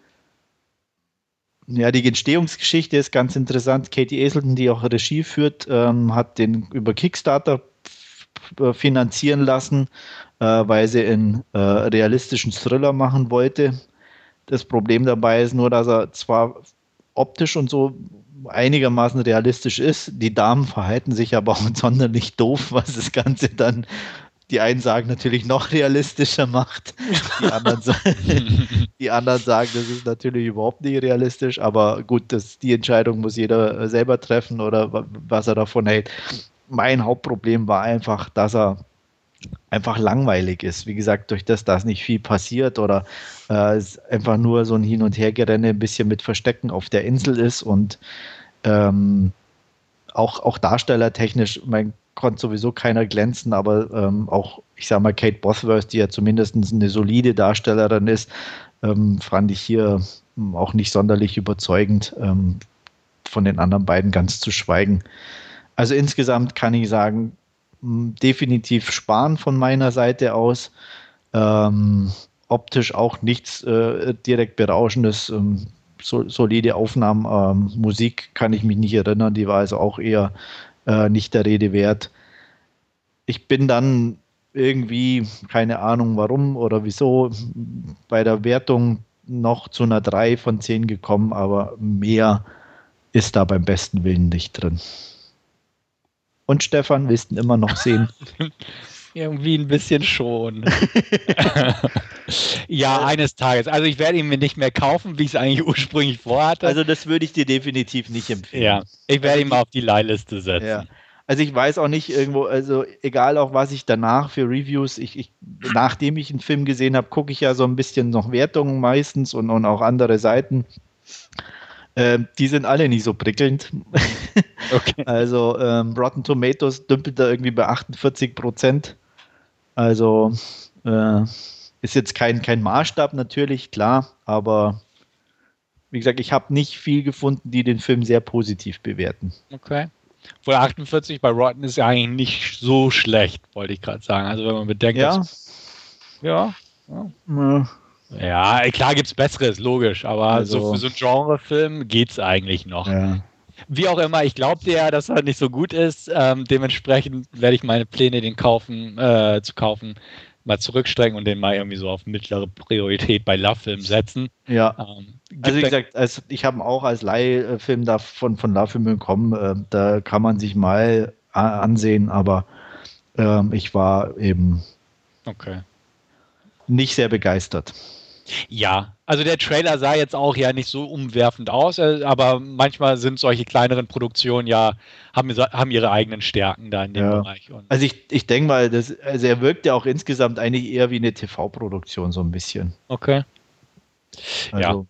ja, die Entstehungsgeschichte ist ganz interessant. Katie Aselton, die auch Regie führt, ähm, hat den über Kickstarter finanzieren lassen äh, weil sie einen äh, realistischen Thriller machen wollte. Das Problem dabei ist nur, dass er zwar optisch und so einigermaßen realistisch ist, die Damen verhalten sich aber auch sonderlich doof, was das Ganze dann die einen sagen natürlich noch realistischer macht. Die anderen, die anderen, sagen, das ist natürlich überhaupt nicht realistisch, aber gut, das, die Entscheidung muss jeder selber treffen oder was er davon hält. Mein Hauptproblem war einfach, dass er einfach langweilig ist. Wie gesagt, durch das, dass nicht viel passiert oder äh, es einfach nur so ein Hin- und Hergerenne ein bisschen mit Verstecken auf der Insel ist und ähm, auch, auch darstellertechnisch, man konnte sowieso keiner glänzen, aber ähm, auch, ich sag mal, Kate Bosworth, die ja zumindest eine solide Darstellerin ist, ähm, fand ich hier hm, auch nicht sonderlich überzeugend, ähm, von den anderen beiden ganz zu schweigen. Also insgesamt kann ich sagen, definitiv sparen von meiner Seite aus. Ähm, optisch auch nichts äh, direkt Berauschendes. Ähm, so, solide Aufnahmen. Ähm, Musik kann ich mich nicht erinnern, die war also auch eher äh, nicht der Rede wert. Ich bin dann irgendwie, keine Ahnung warum oder wieso, bei der Wertung noch zu einer 3 von 10 gekommen, aber mehr ist da beim besten Willen nicht drin. Und Stefan, willst du ihn immer noch sehen? Irgendwie ein bisschen schon. ja, eines Tages. Also ich werde ihn mir nicht mehr kaufen, wie ich es eigentlich ursprünglich vorhatte. Also das würde ich dir definitiv nicht empfehlen. Ja, ich werde ihn mal auf die Leihliste setzen. Ja. Also ich weiß auch nicht irgendwo, also egal auch was ich danach für Reviews, ich, ich nachdem ich einen Film gesehen habe, gucke ich ja so ein bisschen noch Wertungen meistens und, und auch andere Seiten. Äh, die sind alle nicht so prickelnd. Okay. Also ähm, Rotten Tomatoes dümpelt da irgendwie bei 48 Prozent. Also äh, ist jetzt kein, kein Maßstab natürlich, klar, aber wie gesagt, ich habe nicht viel gefunden, die den Film sehr positiv bewerten. Okay. Wohl 48 bei Rotten ist ja eigentlich nicht so schlecht, wollte ich gerade sagen. Also wenn man bedenkt, ja. Dass, ja. ja. Ja, klar gibt es Besseres, logisch, aber also, so für so einen Genrefilm geht es eigentlich noch. Ja. Wie auch immer, ich glaube dir, dass er nicht so gut ist. Ähm, dementsprechend werde ich meine Pläne, den kaufen, äh, zu kaufen, mal zurückstrecken und den mal irgendwie so auf mittlere Priorität bei Love-Filmen setzen. Ja. Ähm, also wie gesagt, als, ich habe auch als Leihfilm da von, Love-Filmen bekommen, äh, da kann man sich mal ansehen, aber äh, ich war eben okay. nicht sehr begeistert. Ja, also der Trailer sah jetzt auch ja nicht so umwerfend aus, äh, aber manchmal sind solche kleineren Produktionen ja, haben, haben ihre eigenen Stärken da in dem ja. Bereich. Und also ich, ich denke mal, das, also er wirkt ja auch insgesamt eigentlich eher wie eine TV-Produktion, so ein bisschen. Okay. Also. Ja.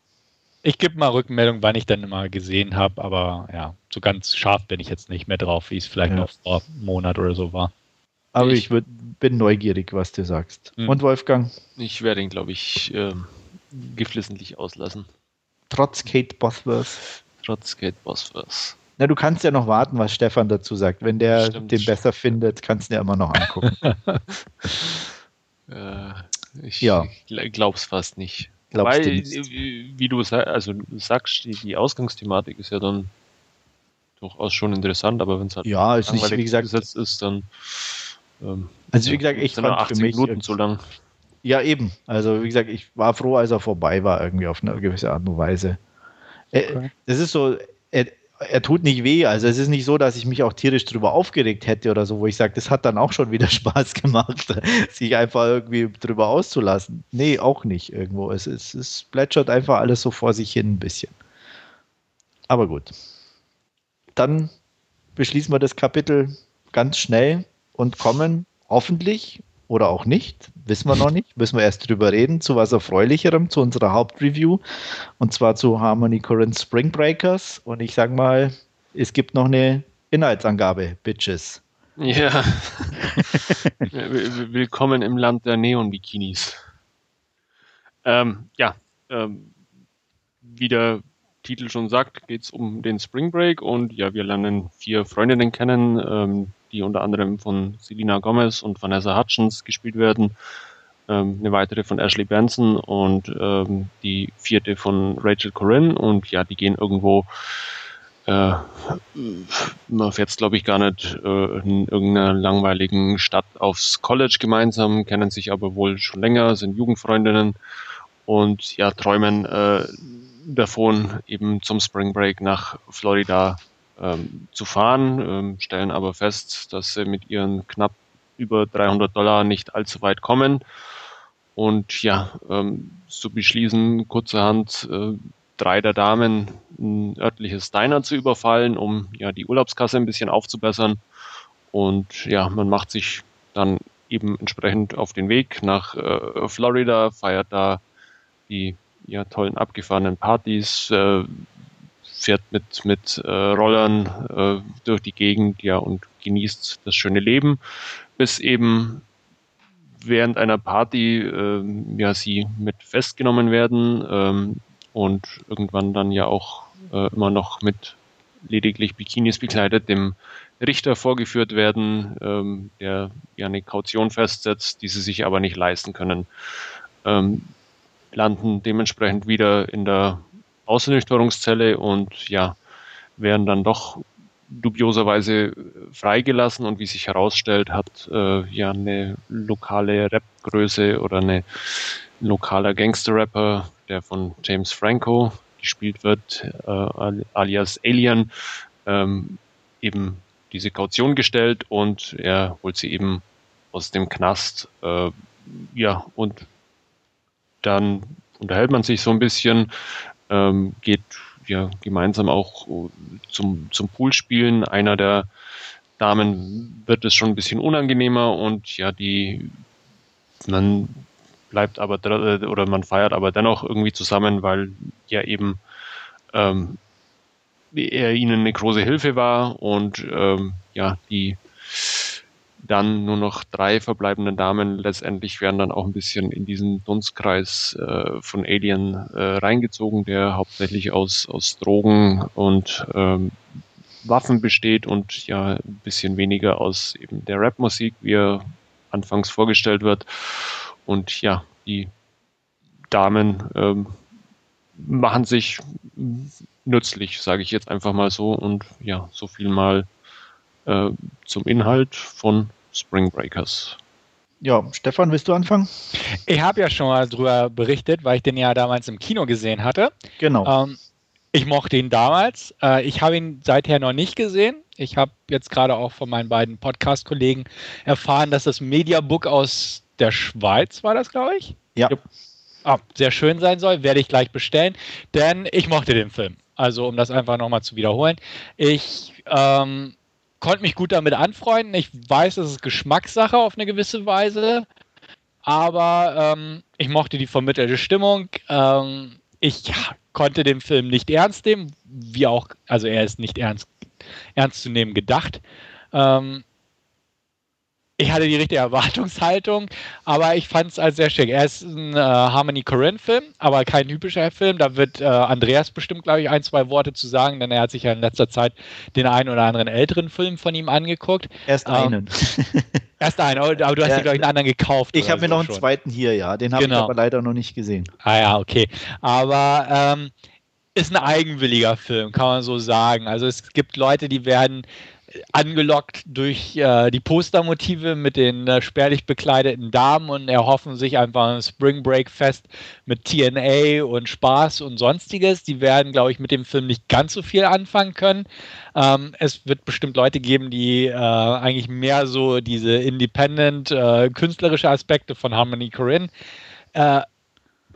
Ich gebe mal Rückmeldung, wann ich dann immer gesehen habe, aber ja, so ganz scharf bin ich jetzt nicht mehr drauf, wie es vielleicht ja. noch vor einem Monat oder so war. Aber ich, ich würd, bin neugierig, was du sagst. Mhm. Und Wolfgang? Ich werde ihn, glaube ich, äh, geflissentlich auslassen. Trotz Kate Bosworth? Trotz Kate Bosworth. Na, du kannst ja noch warten, was Stefan dazu sagt. Wenn der Stimmt. den besser findet, kannst du ihn ja immer noch angucken. äh, ich ja. glaub's fast nicht. Glaubst Weil, nicht. wie du also sagst, die, die Ausgangsthematik ist ja dann durchaus schon interessant, aber wenn es halt ja, ist nicht, wie gesagt, gesetzt ist, dann also wie gesagt, ich fand 80 für mich Minuten so lang. Ja, eben. Also wie gesagt, ich war froh, als er vorbei war, irgendwie auf eine gewisse Art und Weise. Äh, okay. Es ist so, er, er, tut nicht weh. Also es ist nicht so, dass ich mich auch tierisch drüber aufgeregt hätte oder so, wo ich sage, das hat dann auch schon wieder Spaß gemacht, sich einfach irgendwie drüber auszulassen. Nee, auch nicht irgendwo. Es, es, es plätschert einfach alles so vor sich hin ein bisschen. Aber gut. Dann beschließen wir das Kapitel ganz schnell und kommen hoffentlich oder auch nicht, wissen wir noch nicht, müssen wir erst drüber reden, zu was Erfreulicherem, zu unserer Hauptreview und zwar zu Harmony Current Spring Breakers und ich sag mal, es gibt noch eine Inhaltsangabe, Bitches. Ja. Willkommen im Land der Neon-Bikinis. Ähm, ja, ähm, wie der Titel schon sagt, geht es um den Spring Break und ja, wir lernen vier Freundinnen kennen, ähm, die unter anderem von Selena Gomez und Vanessa Hutchins gespielt werden. Ähm, eine weitere von Ashley Benson und ähm, die vierte von Rachel Corinne. Und ja, die gehen irgendwo, äh, man fährt glaube ich gar nicht, äh, in irgendeiner langweiligen Stadt aufs College gemeinsam, kennen sich aber wohl schon länger, sind Jugendfreundinnen und ja, träumen äh, davon, eben zum Spring Break nach Florida ähm, zu fahren, ähm, stellen aber fest, dass sie mit ihren knapp über 300 Dollar nicht allzu weit kommen. Und ja, ähm, so beschließen kurzerhand äh, drei der Damen ein örtliches Diner zu überfallen, um ja die Urlaubskasse ein bisschen aufzubessern. Und ja, man macht sich dann eben entsprechend auf den Weg nach äh, Florida, feiert da die ja, tollen abgefahrenen Partys, äh, fährt mit, mit äh, Rollern äh, durch die Gegend ja, und genießt das schöne Leben, bis eben während einer Party äh, ja sie mit festgenommen werden ähm, und irgendwann dann ja auch äh, immer noch mit lediglich Bikinis bekleidet dem Richter vorgeführt werden, ähm, der ja eine Kaution festsetzt, die sie sich aber nicht leisten können, ähm, landen dementsprechend wieder in der Ausnüchterungszelle und ja, werden dann doch dubioserweise freigelassen und wie sich herausstellt, hat äh, ja eine lokale Rapgröße oder eine lokaler Gangster-Rapper, der von James Franco gespielt wird, äh, alias Alien, ähm, eben diese Kaution gestellt und er holt sie eben aus dem Knast. Äh, ja, und dann unterhält man sich so ein bisschen, ähm, geht ja gemeinsam auch zum, zum Poolspielen. Einer der Damen wird es schon ein bisschen unangenehmer und ja, die man bleibt aber oder man feiert aber dennoch irgendwie zusammen, weil ja eben ähm, er ihnen eine große Hilfe war und ähm, ja, die dann nur noch drei verbleibenden Damen letztendlich werden dann auch ein bisschen in diesen Dunstkreis äh, von Alien äh, reingezogen, der hauptsächlich aus, aus Drogen und ähm, Waffen besteht und ja ein bisschen weniger aus eben der Rapmusik, wie er anfangs vorgestellt wird. Und ja, die Damen ähm, machen sich nützlich, sage ich jetzt einfach mal so. Und ja, so viel mal äh, zum Inhalt von Spring Breakers. Ja, Stefan, willst du anfangen? Ich habe ja schon mal drüber berichtet, weil ich den ja damals im Kino gesehen hatte. Genau. Ähm, ich mochte ihn damals. Äh, ich habe ihn seither noch nicht gesehen. Ich habe jetzt gerade auch von meinen beiden Podcast-Kollegen erfahren, dass das Mediabook aus der Schweiz war das, glaube ich. Ja. Ah, sehr schön sein soll, werde ich gleich bestellen, denn ich mochte den Film. Also um das einfach nochmal zu wiederholen. Ich ähm, konnte mich gut damit anfreunden. Ich weiß, es ist Geschmackssache auf eine gewisse Weise, aber ähm, ich mochte die vermittelte Stimmung. Ähm, ich konnte den Film nicht ernst nehmen, wie auch, also er ist nicht ernst, ernst zu nehmen gedacht. Ähm, ich hatte die richtige Erwartungshaltung, aber ich fand es als sehr schick. Er ist ein äh, Harmony Corinne-Film, aber kein typischer Film. Da wird äh, Andreas bestimmt, glaube ich, ein, zwei Worte zu sagen, denn er hat sich ja in letzter Zeit den einen oder anderen älteren Film von ihm angeguckt. Erst ähm, einen. erst einen, aber du hast ja, dir, glaube ich, einen anderen gekauft. Ich habe mir so noch einen schon. zweiten hier, ja. Den habe genau. ich aber leider noch nicht gesehen. Ah ja, okay. Aber ähm, ist ein eigenwilliger Film, kann man so sagen. Also es gibt Leute, die werden angelockt durch äh, die Postermotive mit den äh, spärlich bekleideten Damen und erhoffen sich einfach ein Spring Break Fest mit TNA und Spaß und sonstiges. Die werden, glaube ich, mit dem Film nicht ganz so viel anfangen können. Ähm, es wird bestimmt Leute geben, die äh, eigentlich mehr so diese independent äh, künstlerische Aspekte von Harmony Corinne äh,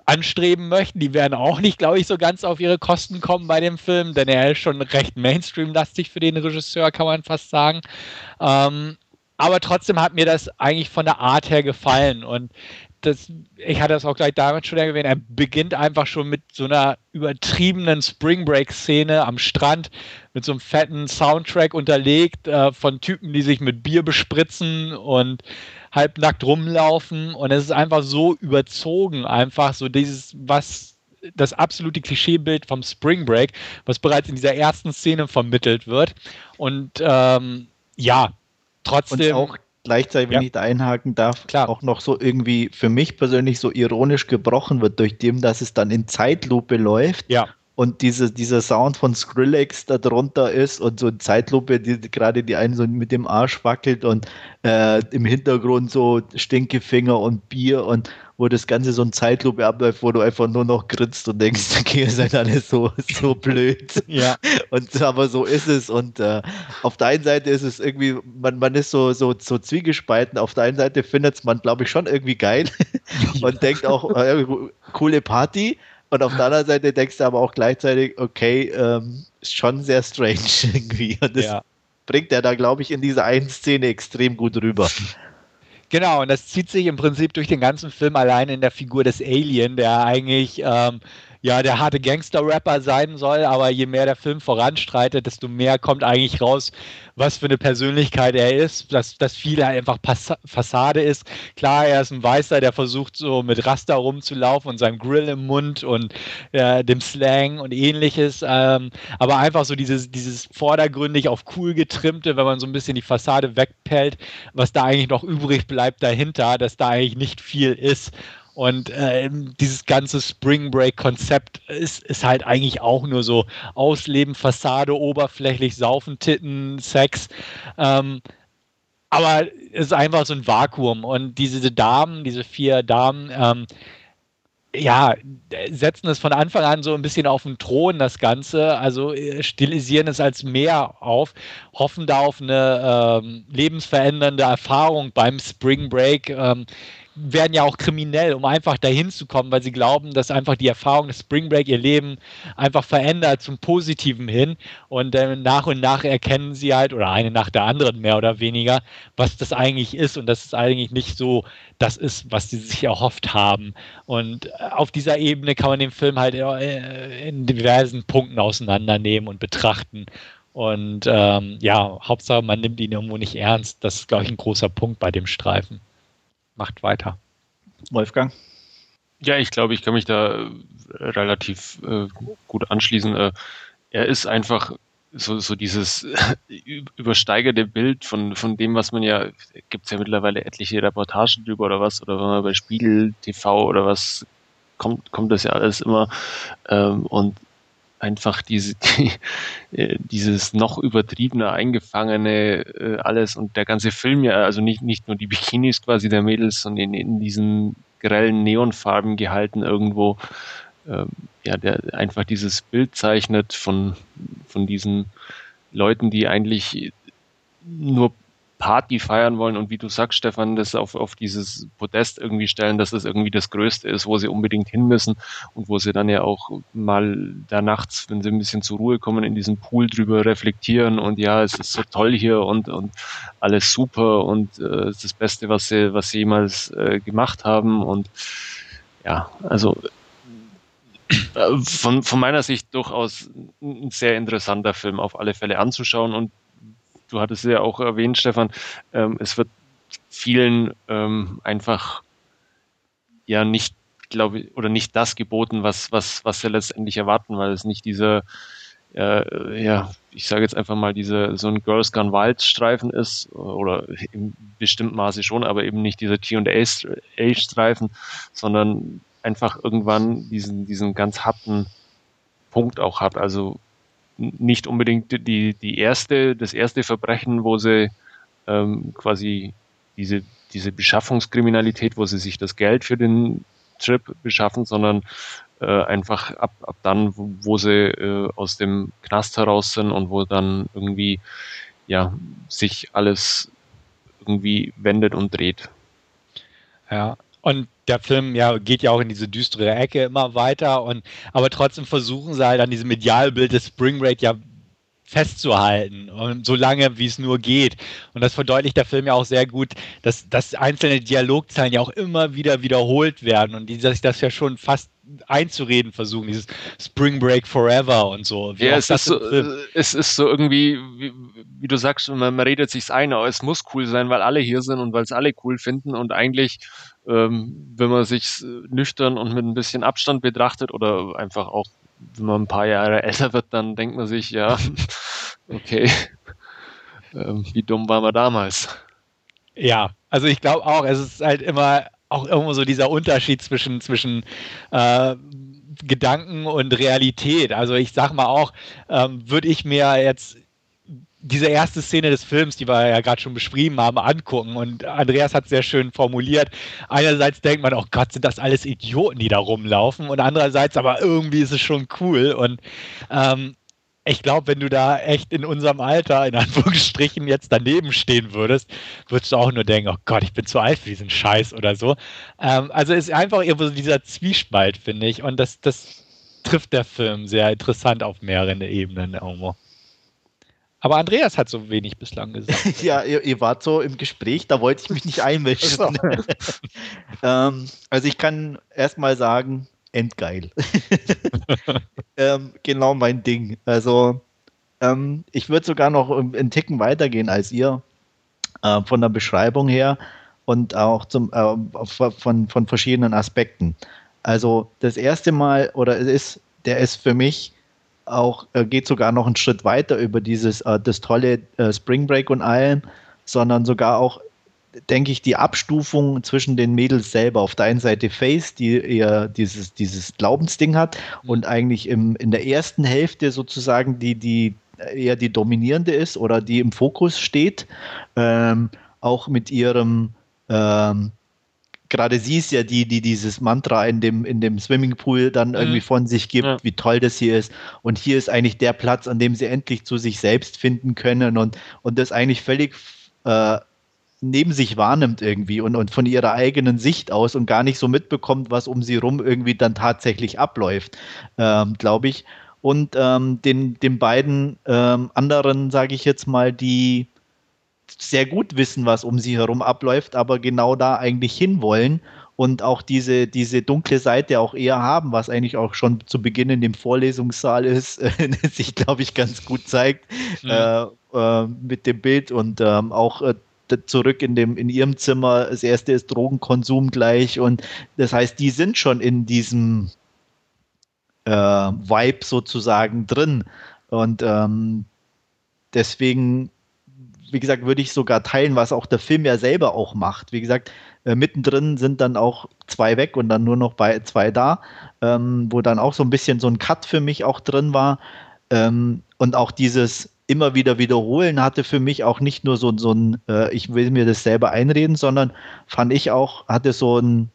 anstreben möchten. Die werden auch nicht, glaube ich, so ganz auf ihre Kosten kommen bei dem Film, denn er ist schon recht Mainstream-lastig für den Regisseur, kann man fast sagen. Ähm, aber trotzdem hat mir das eigentlich von der Art her gefallen und das, ich hatte das auch gleich damals schon erwähnt, er beginnt einfach schon mit so einer übertriebenen Spring Break Szene am Strand mit so einem fetten Soundtrack unterlegt äh, von Typen, die sich mit Bier bespritzen und halbnackt rumlaufen und es ist einfach so überzogen, einfach so dieses, was das absolute Klischeebild vom Spring Break, was bereits in dieser ersten Szene vermittelt wird. Und ähm, ja, trotzdem. Und auch gleichzeitig, wenn ja. ich da einhaken darf, Klar. auch noch so irgendwie für mich persönlich so ironisch gebrochen wird, durch dem, dass es dann in Zeitlupe läuft. Ja und diese, dieser Sound von Skrillex da drunter ist und so in Zeitlupe, die, gerade die einen so mit dem Arsch wackelt und äh, im Hintergrund so Stinkefinger und Bier und wo das Ganze so in Zeitlupe abläuft, wo du einfach nur noch grinst und denkst, okay, ihr seid alle so, so blöd. ja. Und aber so ist es. Und äh, auf der einen Seite ist es irgendwie, man, man ist so, so, so zwiegespalten. Auf der einen Seite findet es man, glaube ich, schon irgendwie geil und denkt auch, äh, coole Party. Und auf der anderen Seite denkst du aber auch gleichzeitig, okay, ähm, ist schon sehr strange irgendwie. Und das ja. bringt er da, glaube ich, in dieser einen Szene extrem gut rüber. Genau, und das zieht sich im Prinzip durch den ganzen Film allein in der Figur des Alien, der eigentlich ähm, ja der harte Gangster-Rapper sein soll, aber je mehr der Film voranstreitet, desto mehr kommt eigentlich raus, was für eine Persönlichkeit er ist, dass, dass viel einfach Pass Fassade ist. Klar, er ist ein Weißer, der versucht so mit Raster rumzulaufen und seinem Grill im Mund und äh, dem Slang und ähnliches, ähm, aber einfach so dieses, dieses vordergründig auf cool getrimmte, wenn man so ein bisschen die Fassade wegpellt, was da eigentlich noch übrig bleibt dahinter, dass da eigentlich nicht viel ist. Und äh, dieses ganze Spring Break-Konzept ist, ist halt eigentlich auch nur so Ausleben, Fassade, oberflächlich, Saufen, Titten, Sex. Ähm, aber es ist einfach so ein Vakuum. Und diese Damen, diese vier Damen, ähm, ja, setzen es von Anfang an so ein bisschen auf den Thron, das Ganze, also äh, stilisieren es als Meer auf, hoffen da auf eine ähm, lebensverändernde Erfahrung beim Spring Break. Ähm, werden ja auch kriminell, um einfach dahin zu kommen, weil sie glauben, dass einfach die Erfahrung des Spring Break ihr Leben einfach verändert zum Positiven hin. Und äh, nach und nach erkennen sie halt, oder eine nach der anderen mehr oder weniger, was das eigentlich ist und dass es eigentlich nicht so das ist, was sie sich erhofft haben. Und äh, auf dieser Ebene kann man den Film halt äh, in diversen Punkten auseinandernehmen und betrachten. Und ähm, ja, Hauptsache, man nimmt ihn irgendwo nicht ernst. Das ist, glaube ich, ein großer Punkt bei dem Streifen macht weiter. Wolfgang? Ja, ich glaube, ich kann mich da äh, relativ äh, gut anschließen. Äh, er ist einfach so, so dieses übersteigerte Bild von, von dem, was man ja, gibt es ja mittlerweile etliche Reportagen drüber oder was, oder wenn man bei Spiegel TV oder was kommt, kommt das ja alles immer. Ähm, und einfach diese, die, äh, dieses noch übertriebene, eingefangene äh, alles und der ganze Film ja, also nicht, nicht nur die Bikinis quasi der Mädels, sondern in, in diesen grellen Neonfarben gehalten irgendwo, ähm, ja, der einfach dieses Bild zeichnet von, von diesen Leuten, die eigentlich nur Party feiern wollen und wie du sagst, Stefan, das auf, auf dieses Podest irgendwie stellen, dass das irgendwie das Größte ist, wo sie unbedingt hin müssen und wo sie dann ja auch mal da nachts, wenn sie ein bisschen zur Ruhe kommen, in diesem Pool drüber reflektieren und ja, es ist so toll hier und, und alles super und äh, ist das Beste, was sie, was sie jemals äh, gemacht haben und ja, also äh, von, von meiner Sicht durchaus ein sehr interessanter Film auf alle Fälle anzuschauen und du hattest ja auch erwähnt, Stefan, ähm, es wird vielen ähm, einfach ja nicht, glaube ich, oder nicht das geboten, was, was, was sie letztendlich erwarten, weil es nicht dieser, äh, ja, ich sage jetzt einfach mal, diese, so ein Girls Gone Wild Streifen ist, oder in bestimmten Maße schon, aber eben nicht dieser T&A Streifen, sondern einfach irgendwann diesen, diesen ganz harten Punkt auch hat. Also nicht unbedingt die, die erste, das erste Verbrechen, wo sie ähm, quasi diese, diese Beschaffungskriminalität, wo sie sich das Geld für den Trip beschaffen, sondern äh, einfach ab, ab dann, wo, wo sie äh, aus dem Knast heraus sind und wo dann irgendwie ja sich alles irgendwie wendet und dreht. Ja, und der Film ja geht ja auch in diese düstere Ecke immer weiter. Und aber trotzdem versuchen sie halt an diesem Idealbild des Spring Break ja festzuhalten und so lange wie es nur geht. Und das verdeutlicht der Film ja auch sehr gut, dass, dass einzelne Dialogzeilen ja auch immer wieder wiederholt werden und die sich das ja schon fast einzureden versuchen, dieses Spring Break Forever und so. ja, es ist so, es ist so irgendwie, wie, wie du sagst, man, man redet sich's ein, aber es muss cool sein, weil alle hier sind und weil es alle cool finden und eigentlich ähm, wenn man sich nüchtern und mit ein bisschen Abstand betrachtet oder einfach auch, wenn man ein paar Jahre älter wird, dann denkt man sich, ja, okay, ähm, wie dumm war man damals? Ja, also ich glaube auch, es ist halt immer auch irgendwo so dieser Unterschied zwischen, zwischen äh, Gedanken und Realität. Also ich sag mal auch, ähm, würde ich mir jetzt diese erste Szene des Films, die wir ja gerade schon beschrieben haben, angucken. Und Andreas hat sehr schön formuliert. Einerseits denkt man, oh Gott, sind das alles Idioten, die da rumlaufen. Und andererseits aber irgendwie ist es schon cool. Und ähm, ich glaube, wenn du da echt in unserem Alter, in Anführungsstrichen, jetzt daneben stehen würdest, würdest du auch nur denken, oh Gott, ich bin zu alt für diesen Scheiß oder so. Ähm, also ist einfach irgendwo dieser Zwiespalt, finde ich. Und das, das trifft der Film sehr interessant auf mehreren Ebenen irgendwo. Aber Andreas hat so wenig bislang gesagt. ja, ihr, ihr, wart so im Gespräch, da wollte ich mich nicht einmischen. ähm, also ich kann erstmal sagen, endgeil. ähm, genau mein Ding. Also ähm, ich würde sogar noch einen Ticken weitergehen als ihr äh, von der Beschreibung her und auch zum, äh, von, von verschiedenen Aspekten. Also das erste Mal, oder es ist, der ist für mich auch, äh, geht sogar noch einen Schritt weiter über dieses, äh, das tolle äh, Spring Break und allem, sondern sogar auch denke ich, die Abstufung zwischen den Mädels selber. Auf der einen Seite Face, die eher dieses, dieses Glaubensding hat mhm. und eigentlich im, in der ersten Hälfte sozusagen die, die eher die dominierende ist oder die im Fokus steht. Ähm, auch mit ihrem ähm, gerade sie ist ja die, die dieses Mantra in dem, in dem Swimmingpool dann mhm. irgendwie von sich gibt, ja. wie toll das hier ist. Und hier ist eigentlich der Platz, an dem sie endlich zu sich selbst finden können und, und das eigentlich völlig äh, neben sich wahrnimmt irgendwie und, und von ihrer eigenen Sicht aus und gar nicht so mitbekommt, was um sie rum irgendwie dann tatsächlich abläuft, ähm, glaube ich. Und ähm, den, den beiden ähm, anderen, sage ich jetzt mal, die sehr gut wissen, was um sie herum abläuft, aber genau da eigentlich hinwollen und auch diese, diese dunkle Seite auch eher haben, was eigentlich auch schon zu Beginn in dem Vorlesungssaal ist, sich, glaube ich, ganz gut zeigt mhm. äh, äh, mit dem Bild und ähm, auch äh, zurück in dem in ihrem Zimmer. Das erste ist Drogenkonsum gleich und das heißt, die sind schon in diesem äh, Vibe sozusagen drin und ähm, deswegen wie gesagt, würde ich sogar teilen, was auch der Film ja selber auch macht. Wie gesagt, äh, mittendrin sind dann auch zwei weg und dann nur noch bei zwei da, ähm, wo dann auch so ein bisschen so ein Cut für mich auch drin war. Ähm, und auch dieses immer wieder wiederholen hatte für mich auch nicht nur so, so ein, äh, ich will mir das selber einreden, sondern fand ich auch, hatte so ein,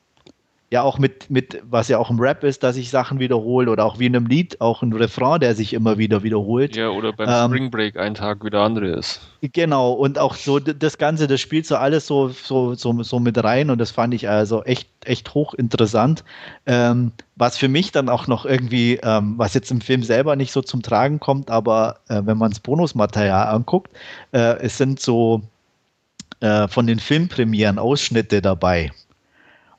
ja auch mit, mit, was ja auch im Rap ist, dass ich Sachen wiederhole oder auch wie in einem Lied, auch ein Refrain, der sich immer wieder wiederholt. Ja, oder beim ähm, Spring Break ein Tag wieder andere ist. Genau, und auch so das Ganze, das spielt so alles so, so, so, so mit rein und das fand ich also echt, echt hochinteressant. Ähm, was für mich dann auch noch irgendwie, ähm, was jetzt im Film selber nicht so zum Tragen kommt, aber äh, wenn man das Bonusmaterial anguckt, äh, es sind so äh, von den Filmpremieren Ausschnitte dabei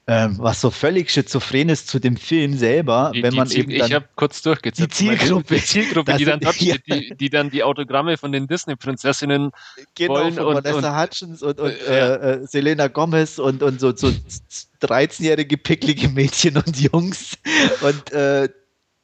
ähm, was so völlig schizophren ist zu dem Film selber, die, wenn man Ziel, eben dann, Ich habe kurz durchgezählt. Die Zielgruppe, die, Zielgruppe die, dann, ja. die, die, dann die Autogramme von den Disney-Prinzessinnen genau, wollen. Von und, Vanessa Hutchins und, und äh, äh, Selena Gomez und, und so, so 13-jährige picklige Mädchen und Jungs und äh,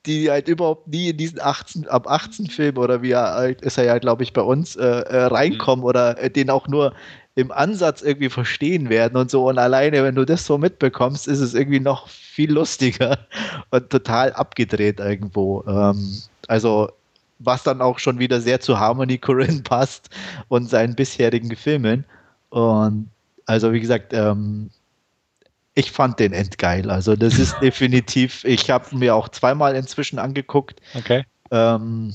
die halt überhaupt nie in diesen 18, ab 18 Film oder wie er ist er ja, glaube ich, bei uns äh, äh reinkommen mhm. oder äh, den auch nur im Ansatz irgendwie verstehen werden und so. Und alleine, wenn du das so mitbekommst, ist es irgendwie noch viel lustiger und total abgedreht irgendwo. Ähm, also, was dann auch schon wieder sehr zu Harmony Corinne passt und seinen bisherigen Filmen. Und also, wie gesagt, ähm, ich fand den endgeil. Also, das ist definitiv, ich habe mir auch zweimal inzwischen angeguckt. Okay. Ähm,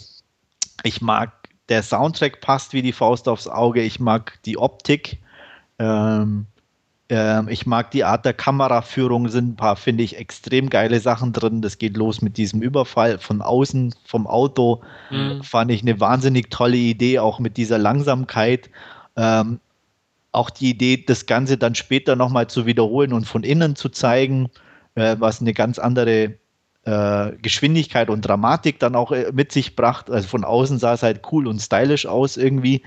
ich mag der Soundtrack passt wie die Faust aufs Auge. Ich mag die Optik. Ähm, ähm, ich mag die Art der Kameraführung. Sind ein paar, finde ich, extrem geile Sachen drin. Das geht los mit diesem Überfall von außen vom Auto. Mhm. Fand ich eine wahnsinnig tolle Idee, auch mit dieser Langsamkeit. Ähm, auch die Idee, das Ganze dann später nochmal zu wiederholen und von innen zu zeigen, äh, was eine ganz andere äh, Geschwindigkeit und Dramatik dann auch äh, mit sich brachte. Also von außen sah es halt cool und stylisch aus irgendwie.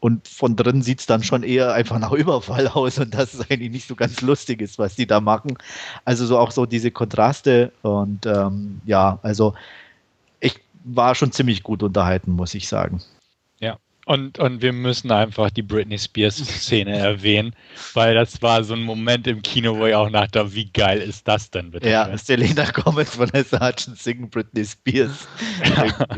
Und von drin sieht es dann schon eher einfach nach Überfall aus und das ist eigentlich nicht so ganz lustig ist, was die da machen. Also so auch so diese Kontraste und ähm, ja, also ich war schon ziemlich gut unterhalten, muss ich sagen. Und, und wir müssen einfach die Britney Spears-Szene erwähnen, weil das war so ein Moment im Kino, wo ich auch dachte, wie geil ist das denn bitte? Ja, Selena Gomez, Vanessa Hutchins singen Britney Spears.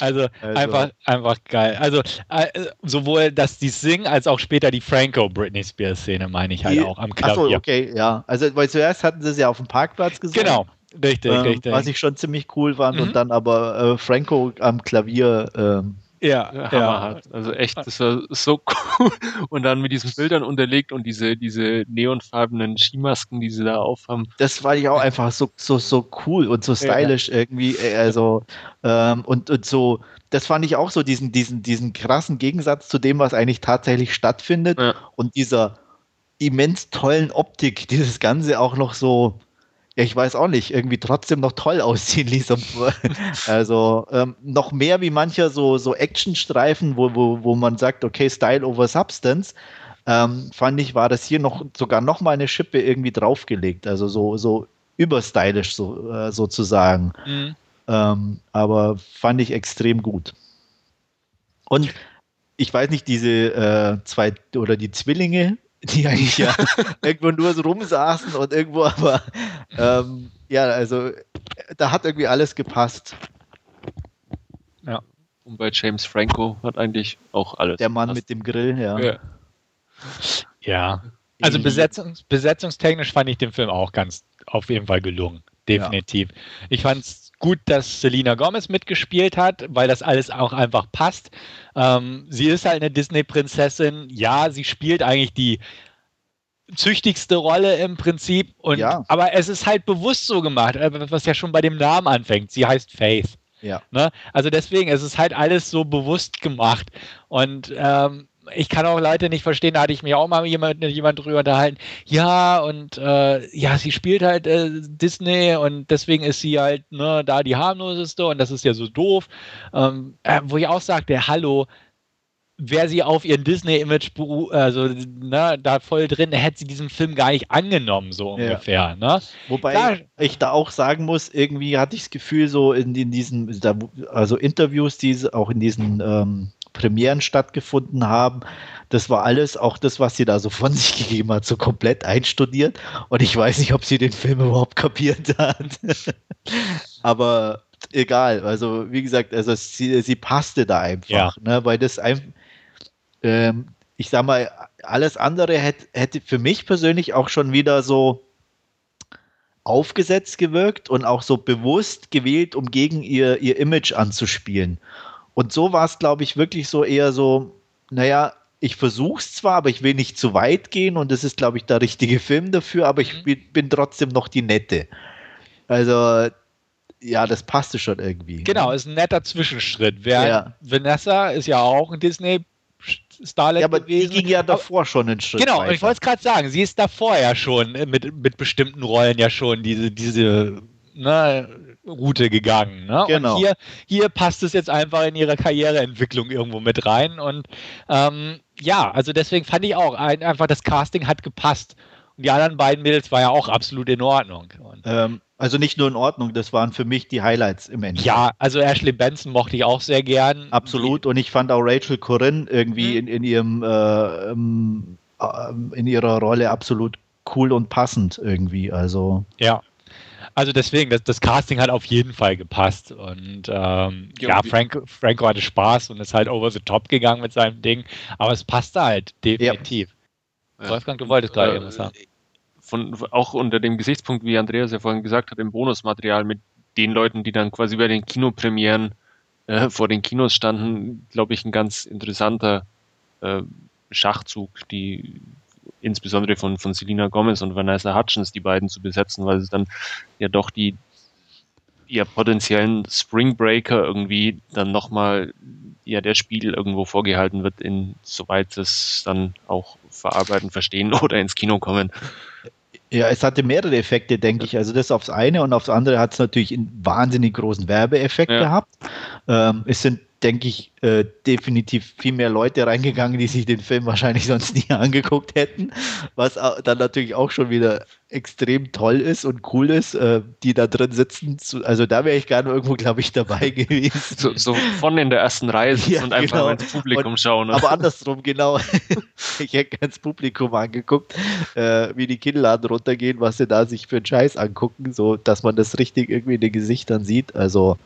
also, also, Einfach, einfach geil. Also äh, sowohl dass die singen, als auch später die Franco-Britney Spears-Szene, meine ich halt die, auch am Klavier. Achso, okay, ja. Also, weil zuerst hatten sie es ja auf dem Parkplatz gesungen. Genau. Richtig, ähm, richtig. Was ich schon ziemlich cool fand mhm. und dann aber äh, Franco am Klavier ähm, ja, Hammer ja. hat. Also echt, das war so cool. Und dann mit diesen Bildern unterlegt und diese, diese neonfarbenen Skimasken, die sie da aufhaben. Das war ich auch einfach so, so, so cool und so stylisch ja. irgendwie. Äh, also, ähm, und, und so, das fand ich auch so diesen, diesen, diesen krassen Gegensatz zu dem, was eigentlich tatsächlich stattfindet. Ja. Und dieser immens tollen Optik, dieses Ganze auch noch so ja, ich weiß auch nicht, irgendwie trotzdem noch toll aussehen ließ. also ähm, noch mehr wie mancher so, so Actionstreifen, wo, wo, wo man sagt, okay, Style over Substance, ähm, fand ich, war das hier noch sogar noch mal eine Schippe irgendwie draufgelegt. Also so, so überstylisch so, äh, sozusagen. Mhm. Ähm, aber fand ich extrem gut. Und ich weiß nicht, diese äh, zwei oder die Zwillinge, die eigentlich ja irgendwo nur so rumsaßen und irgendwo aber ähm, ja, also da hat irgendwie alles gepasst. Ja. Und bei James Franco hat eigentlich auch alles. Der Mann gepasst. mit dem Grill, ja. Ja. ja. Also Besetzungs besetzungstechnisch fand ich den Film auch ganz auf jeden Fall gelungen. Definitiv. Ja. Ich fand es gut, dass Selena Gomez mitgespielt hat, weil das alles auch einfach passt. Ähm, sie ist halt eine Disney-Prinzessin. Ja, sie spielt eigentlich die züchtigste Rolle im Prinzip. Und, ja. Aber es ist halt bewusst so gemacht, äh, was ja schon bei dem Namen anfängt. Sie heißt Faith. Ja. Ne? Also deswegen, es ist halt alles so bewusst gemacht. Und ähm, ich kann auch Leute nicht verstehen, da hatte ich mich auch mal jemand, jemand drüber unterhalten. Ja, und äh, ja, sie spielt halt äh, Disney und deswegen ist sie halt ne, da die harmloseste und das ist ja so doof. Ähm, äh, wo ich auch sagte, hallo, wäre sie auf ihren Disney-Image, also ne, da voll drin, hätte sie diesen Film gar nicht angenommen, so ungefähr. Ja. Ne? Wobei Klar. ich da auch sagen muss, irgendwie hatte ich das Gefühl, so in, in diesen, also Interviews, die auch in diesen ähm, Premieren stattgefunden haben. Das war alles, auch das, was sie da so von sich gegeben hat, so komplett einstudiert. Und ich weiß nicht, ob sie den Film überhaupt kapiert hat. Aber egal. Also, wie gesagt, also sie, sie passte da einfach, ja. ne, weil das einfach, ähm, ich sag mal, alles andere hätte, hätte für mich persönlich auch schon wieder so aufgesetzt gewirkt und auch so bewusst gewählt, um gegen ihr, ihr Image anzuspielen. Und so war es, glaube ich, wirklich so eher so, naja, ich versuche es zwar, aber ich will nicht zu weit gehen und das ist, glaube ich, der richtige Film dafür, aber ich mhm. bin, trotzdem noch die Nette. Also, ja, das passte schon irgendwie. Genau, ist ein netter Zwischenschritt. Ja. Vanessa ist ja auch ein Disney Starlet ja, aber gewesen. Die ging ja davor aber, schon einen Schritt Genau, weiter. ich wollte es gerade sagen, sie ist davor ja schon mit, mit bestimmten Rollen ja schon diese, diese ne, Route gegangen. Ne? Genau. Und hier, hier passt es jetzt einfach in ihre Karriereentwicklung irgendwo mit rein. Und ähm, ja, also deswegen fand ich auch, ein, einfach das Casting hat gepasst. Und die anderen beiden Mädels war ja auch absolut in Ordnung. Ähm, also nicht nur in Ordnung, das waren für mich die Highlights im Endeffekt. Ja, also Ashley Benson mochte ich auch sehr gern. Absolut. Und ich fand auch Rachel Corinne irgendwie mhm. in, in ihrem äh, ähm, äh, in ihrer Rolle absolut cool und passend irgendwie. Also ja, also deswegen, das, das, Casting hat auf jeden Fall gepasst. Und ähm, ja, ja Frank, Franco hatte Spaß und ist halt over the top gegangen mit seinem Ding. Aber es passte halt definitiv. Ja. Wolfgang, du wolltest gerade äh, irgendwas sagen. Von, auch unter dem Gesichtspunkt, wie Andreas ja vorhin gesagt hat, im Bonusmaterial mit den Leuten, die dann quasi bei den Kinopremieren äh, vor den Kinos standen, glaube ich, ein ganz interessanter äh, Schachzug, die insbesondere von, von Selena Gomez und Vanessa Hutchins, die beiden zu besetzen, weil es dann ja doch die ja potenziellen Spring Breaker irgendwie dann nochmal ja der Spiegel irgendwo vorgehalten wird, insoweit es dann auch verarbeiten, verstehen oder ins Kino kommen. Ja, es hatte mehrere Effekte, denke ich. Also das aufs eine und aufs andere hat es natürlich einen wahnsinnig großen Werbeeffekt ja. gehabt. Ähm, es sind denke ich, äh, definitiv viel mehr Leute reingegangen, die sich den Film wahrscheinlich sonst nie angeguckt hätten, was dann natürlich auch schon wieder extrem toll ist und cool ist, äh, die da drin sitzen. Also da wäre ich gerne irgendwo, glaube ich, dabei gewesen. So, so, von in der ersten Reihe ja, und einfach genau. ins Publikum und, schauen. Ne? Aber andersrum, genau. ich hätte ganz Publikum angeguckt, äh, wie die Kinnladen runtergehen, was sie da sich für einen Scheiß angucken, so dass man das richtig irgendwie in den Gesichtern sieht. Also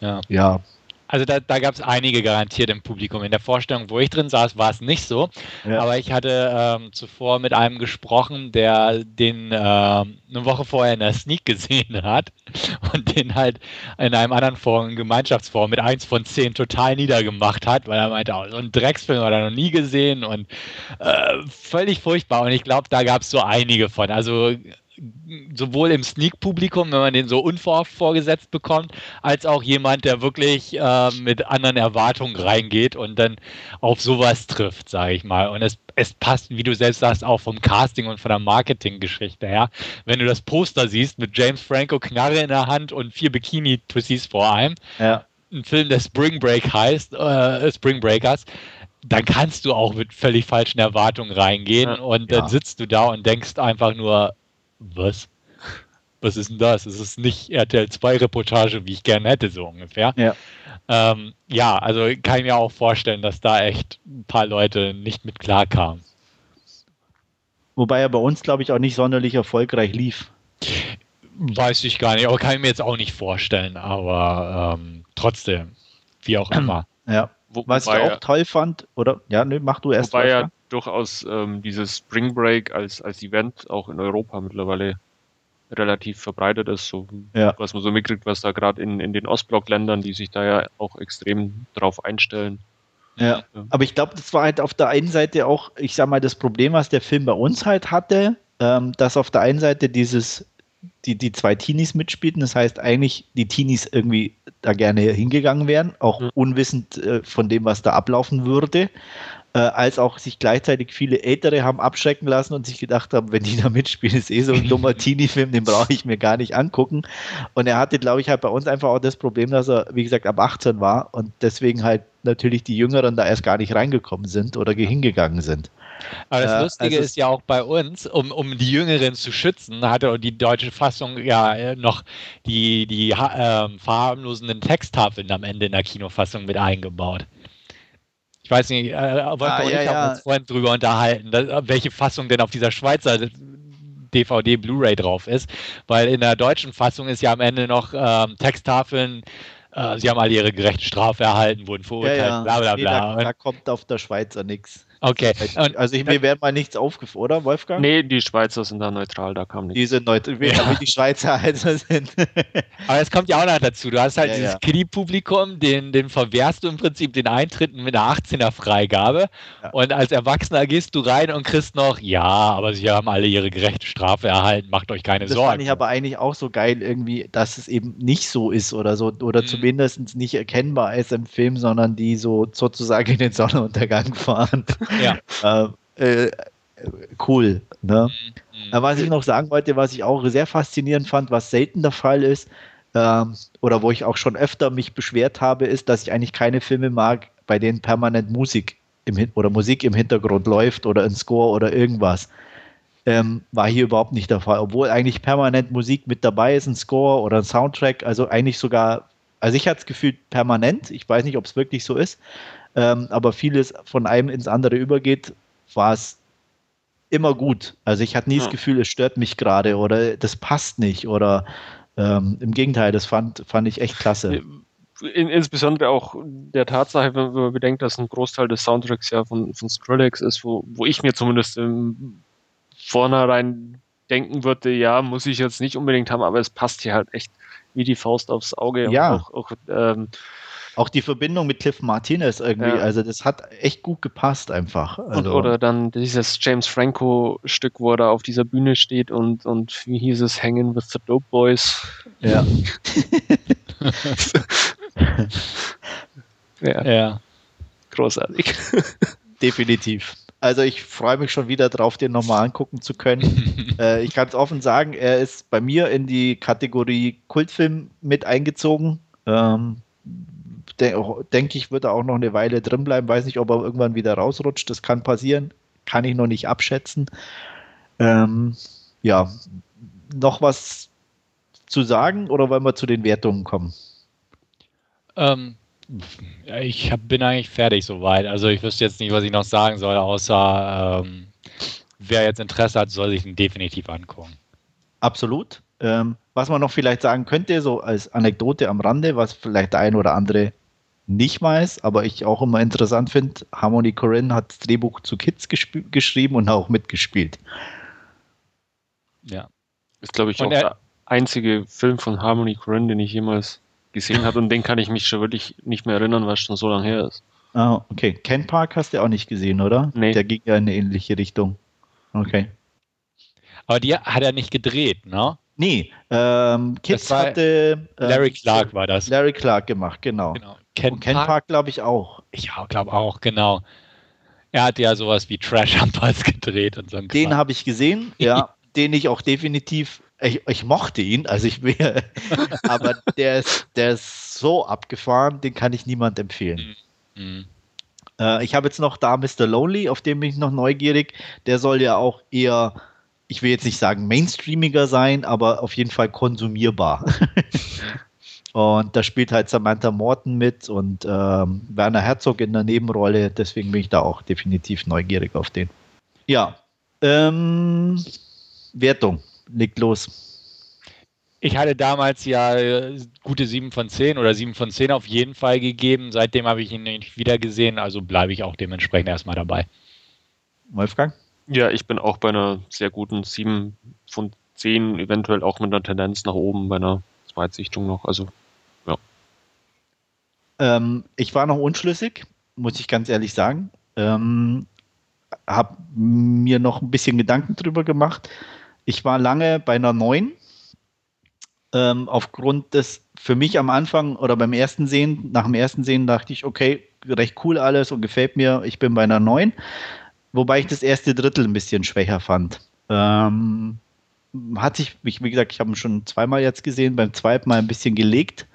ja, ja also da, da gab es einige garantiert im Publikum. In der Vorstellung, wo ich drin saß, war es nicht so. Ja. Aber ich hatte ähm, zuvor mit einem gesprochen, der den äh, eine Woche vorher in der Sneak gesehen hat und den halt in einem anderen Forum, Gemeinschaftsforum, mit 1 von 10 total niedergemacht hat, weil er meinte, oh, so ein Drecksfilm hat er noch nie gesehen und äh, völlig furchtbar. Und ich glaube, da gab es so einige von. Also sowohl im Sneak-Publikum, wenn man den so unverhofft vorgesetzt bekommt, als auch jemand, der wirklich äh, mit anderen Erwartungen reingeht und dann auf sowas trifft, sage ich mal. Und es, es passt, wie du selbst sagst, auch vom Casting und von der Marketinggeschichte her. Wenn du das Poster siehst mit James Franco Knarre in der Hand und vier Bikini-Twissies vor einem, ja. ein Film, der Spring Break heißt, äh, Spring Breakers, dann kannst du auch mit völlig falschen Erwartungen reingehen ja, und dann ja. sitzt du da und denkst einfach nur, was? Was ist denn das? Es ist nicht RTL 2 Reportage, wie ich gerne hätte, so ungefähr. Ja. Ähm, ja, also kann ich mir auch vorstellen, dass da echt ein paar Leute nicht mit klarkamen. Wobei er bei uns, glaube ich, auch nicht sonderlich erfolgreich lief. Weiß ich gar nicht, aber kann ich mir jetzt auch nicht vorstellen, aber ähm, trotzdem, wie auch immer. Ja. Wo, Was ich auch toll fand, oder? Ja, ne, mach du erst. Wobei ja durchaus ähm, dieses Spring Break als, als Event auch in Europa mittlerweile relativ verbreitet ist, so ja. was man so mitkriegt, was da gerade in, in den Ostblock-Ländern, die sich da ja auch extrem drauf einstellen. Ja, ja. aber ich glaube, das war halt auf der einen Seite auch, ich sag mal, das Problem, was der Film bei uns halt hatte, ähm, dass auf der einen Seite dieses die, die zwei Teenies mitspielten. Das heißt eigentlich, die Teenies irgendwie da gerne hingegangen wären, auch mhm. unwissend äh, von dem, was da ablaufen würde. Äh, als auch sich gleichzeitig viele Ältere haben abschrecken lassen und sich gedacht haben, wenn die da mitspielen, ist eh so ein dummer Teenie-Film, den brauche ich mir gar nicht angucken. Und er hatte, glaube ich, halt bei uns einfach auch das Problem, dass er, wie gesagt, ab 18 war und deswegen halt natürlich die Jüngeren da erst gar nicht reingekommen sind oder hingegangen sind. Aber das Lustige also ist ja auch bei uns, um, um die Jüngeren zu schützen, hatte die deutsche Fassung ja äh, noch die, die äh, verharmlosenden Texttafeln am Ende in der Kinofassung mit eingebaut. Ich weiß nicht, äh, aber ah, ja, ich ja. haben uns vorhin drüber unterhalten, dass, welche Fassung denn auf dieser Schweizer DVD Blu-ray drauf ist, weil in der deutschen Fassung ist ja am Ende noch ähm, Texttafeln äh, sie haben alle ihre gerechte Strafe erhalten, wurden verurteilt, ja, ja. bla bla bla. Nee, da, da, kommt auf der Schweizer nichts. Okay. Und, also ich, mir wäre mal nichts aufgefallen, oder Wolfgang? Nee, die Schweizer sind da neutral, da kam nichts. Die sind neutral, ja. die Schweizer also sind. Aber es kommt ja auch noch dazu. Du hast halt ja, dieses ja. Knie-Publikum, den, den verwehrst du im Prinzip den Eintritt mit einer 18er Freigabe. Ja. Und als Erwachsener gehst du rein und kriegst noch, ja, aber sie haben alle ihre gerechte Strafe erhalten, macht euch keine das Sorgen. Das fand ich aber eigentlich auch so geil irgendwie, dass es eben nicht so ist oder so, oder mhm. zumindest nicht erkennbar ist im Film, sondern die so sozusagen in den Sonnenuntergang fahren. Ja. äh, äh, cool. Ne? Mhm. Was ich noch sagen wollte, was ich auch sehr faszinierend fand, was selten der Fall ist, ähm, oder wo ich auch schon öfter mich beschwert habe, ist, dass ich eigentlich keine Filme mag, bei denen permanent Musik im, oder Musik im Hintergrund läuft oder ein Score oder irgendwas. Ähm, war hier überhaupt nicht der Fall, obwohl eigentlich permanent Musik mit dabei ist, ein Score oder ein Soundtrack, also eigentlich sogar, also ich hatte es gefühlt permanent, ich weiß nicht, ob es wirklich so ist, ähm, aber vieles von einem ins andere übergeht, war es immer gut. Also ich hatte nie ja. das Gefühl, es stört mich gerade oder das passt nicht oder ähm, im Gegenteil, das fand, fand ich echt klasse. In, insbesondere auch der Tatsache, wenn man bedenkt, dass ein Großteil des Soundtracks ja von, von Skrillex ist, wo, wo ich mir zumindest im Vornherein denken würde, ja, muss ich jetzt nicht unbedingt haben, aber es passt hier halt echt wie die Faust aufs Auge. Ja. Auch, auch ähm, auch die Verbindung mit Cliff Martinez irgendwie, ja. also das hat echt gut gepasst einfach. Also. oder dann dieses James Franco-Stück, wo er da auf dieser Bühne steht und, und wie hieß es, Hanging with the Dope Boys. Ja. ja. ja. Großartig. Definitiv. Also ich freue mich schon wieder drauf, den nochmal angucken zu können. äh, ich kann es offen sagen, er ist bei mir in die Kategorie Kultfilm mit eingezogen. Ähm, denke ich, wird er auch noch eine Weile drin bleiben. Weiß nicht, ob er irgendwann wieder rausrutscht. Das kann passieren. Kann ich noch nicht abschätzen. Ähm, ja, noch was zu sagen oder wollen wir zu den Wertungen kommen? Ähm, ich hab, bin eigentlich fertig soweit. Also ich wüsste jetzt nicht, was ich noch sagen soll, außer ähm, wer jetzt Interesse hat, soll sich ihn definitiv angucken. Absolut. Ähm, was man noch vielleicht sagen könnte, so als Anekdote am Rande, was vielleicht der ein oder andere nicht weiß, aber ich auch immer interessant finde, Harmony Korine hat das Drehbuch zu Kids geschrieben und auch mitgespielt. Ja. Ist, glaube ich, und auch der einzige Film von Harmony Korine, den ich jemals gesehen habe und den kann ich mich schon wirklich nicht mehr erinnern, weil es schon so lange her ist. Ah, okay. Ken Park hast du auch nicht gesehen, oder? Nee. Der ging ja in eine ähnliche Richtung. Okay. Aber die hat er nicht gedreht, ne? Nee, ähm, Kids hatte. Äh, Larry Clark war das. Larry Clark gemacht, genau. genau. Ken, Und Ken Park, Park glaube ich, auch. Ich glaube auch, genau. Er hat ja sowas wie Trash Unpals gedreht und so. Den habe ich gesehen, ja. den ich auch definitiv ich, ich, mochte ihn, also ich will, aber der ist, der ist so abgefahren, den kann ich niemand empfehlen. Mhm. Äh, ich habe jetzt noch da Mr. Lonely, auf den bin ich noch neugierig. Der soll ja auch eher, ich will jetzt nicht sagen mainstreamiger sein, aber auf jeden Fall konsumierbar. und da spielt halt Samantha Morton mit und ähm, Werner Herzog in der Nebenrolle, deswegen bin ich da auch definitiv neugierig auf den. Ja, ähm, Wertung legt los. Ich hatte damals ja äh, gute 7 von 10 oder 7 von 10 auf jeden Fall gegeben. Seitdem habe ich ihn nicht wieder gesehen, also bleibe ich auch dementsprechend erstmal dabei. Wolfgang? Ja, ich bin auch bei einer sehr guten 7 von 10, eventuell auch mit einer Tendenz nach oben bei einer Zweitsichtung noch. Also, ja. Ähm, ich war noch unschlüssig, muss ich ganz ehrlich sagen. Ähm, habe mir noch ein bisschen Gedanken drüber gemacht. Ich war lange bei einer 9. Ähm, aufgrund des, für mich am Anfang oder beim ersten Sehen, nach dem ersten Sehen dachte ich, okay, recht cool alles und gefällt mir, ich bin bei einer 9. Wobei ich das erste Drittel ein bisschen schwächer fand. Ähm, hat sich, wie gesagt, ich habe ihn schon zweimal jetzt gesehen, beim zweiten Mal ein bisschen gelegt.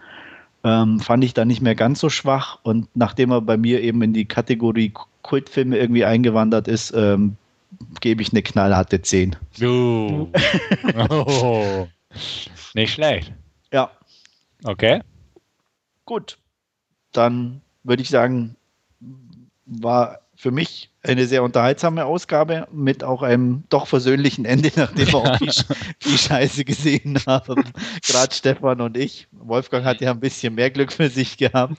Ähm, fand ich da nicht mehr ganz so schwach und nachdem er bei mir eben in die Kategorie Kultfilme irgendwie eingewandert ist, ähm, gebe ich eine knallharte 10. Uh. oh. Nicht schlecht. Ja. Okay. Gut. Dann würde ich sagen, war für mich eine sehr unterhaltsame Ausgabe mit auch einem doch versöhnlichen Ende, nachdem wir auch viel, viel Scheiße gesehen haben. Gerade Stefan und ich. Wolfgang hat ja ein bisschen mehr Glück für sich gehabt.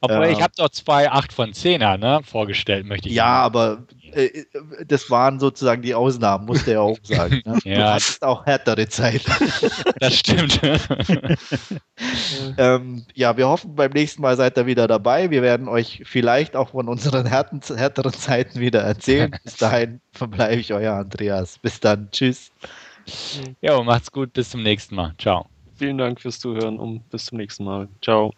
Obwohl, äh, ich habe doch zwei 8 von 10er ne, vorgestellt, möchte ich Ja, sagen. aber äh, das waren sozusagen die Ausnahmen, musste er auch sagen. Ne? ja. Du hattest auch härtere Zeit. das stimmt. ähm, ja, wir hoffen, beim nächsten Mal seid ihr wieder dabei. Wir werden euch vielleicht auch von unseren härten, härteren Zeiten wieder erzählen. Bis dahin verbleibe ich euer Andreas. Bis dann. Tschüss. Ja, macht's gut. Bis zum nächsten Mal. Ciao. Vielen Dank fürs Zuhören und bis zum nächsten Mal. Ciao.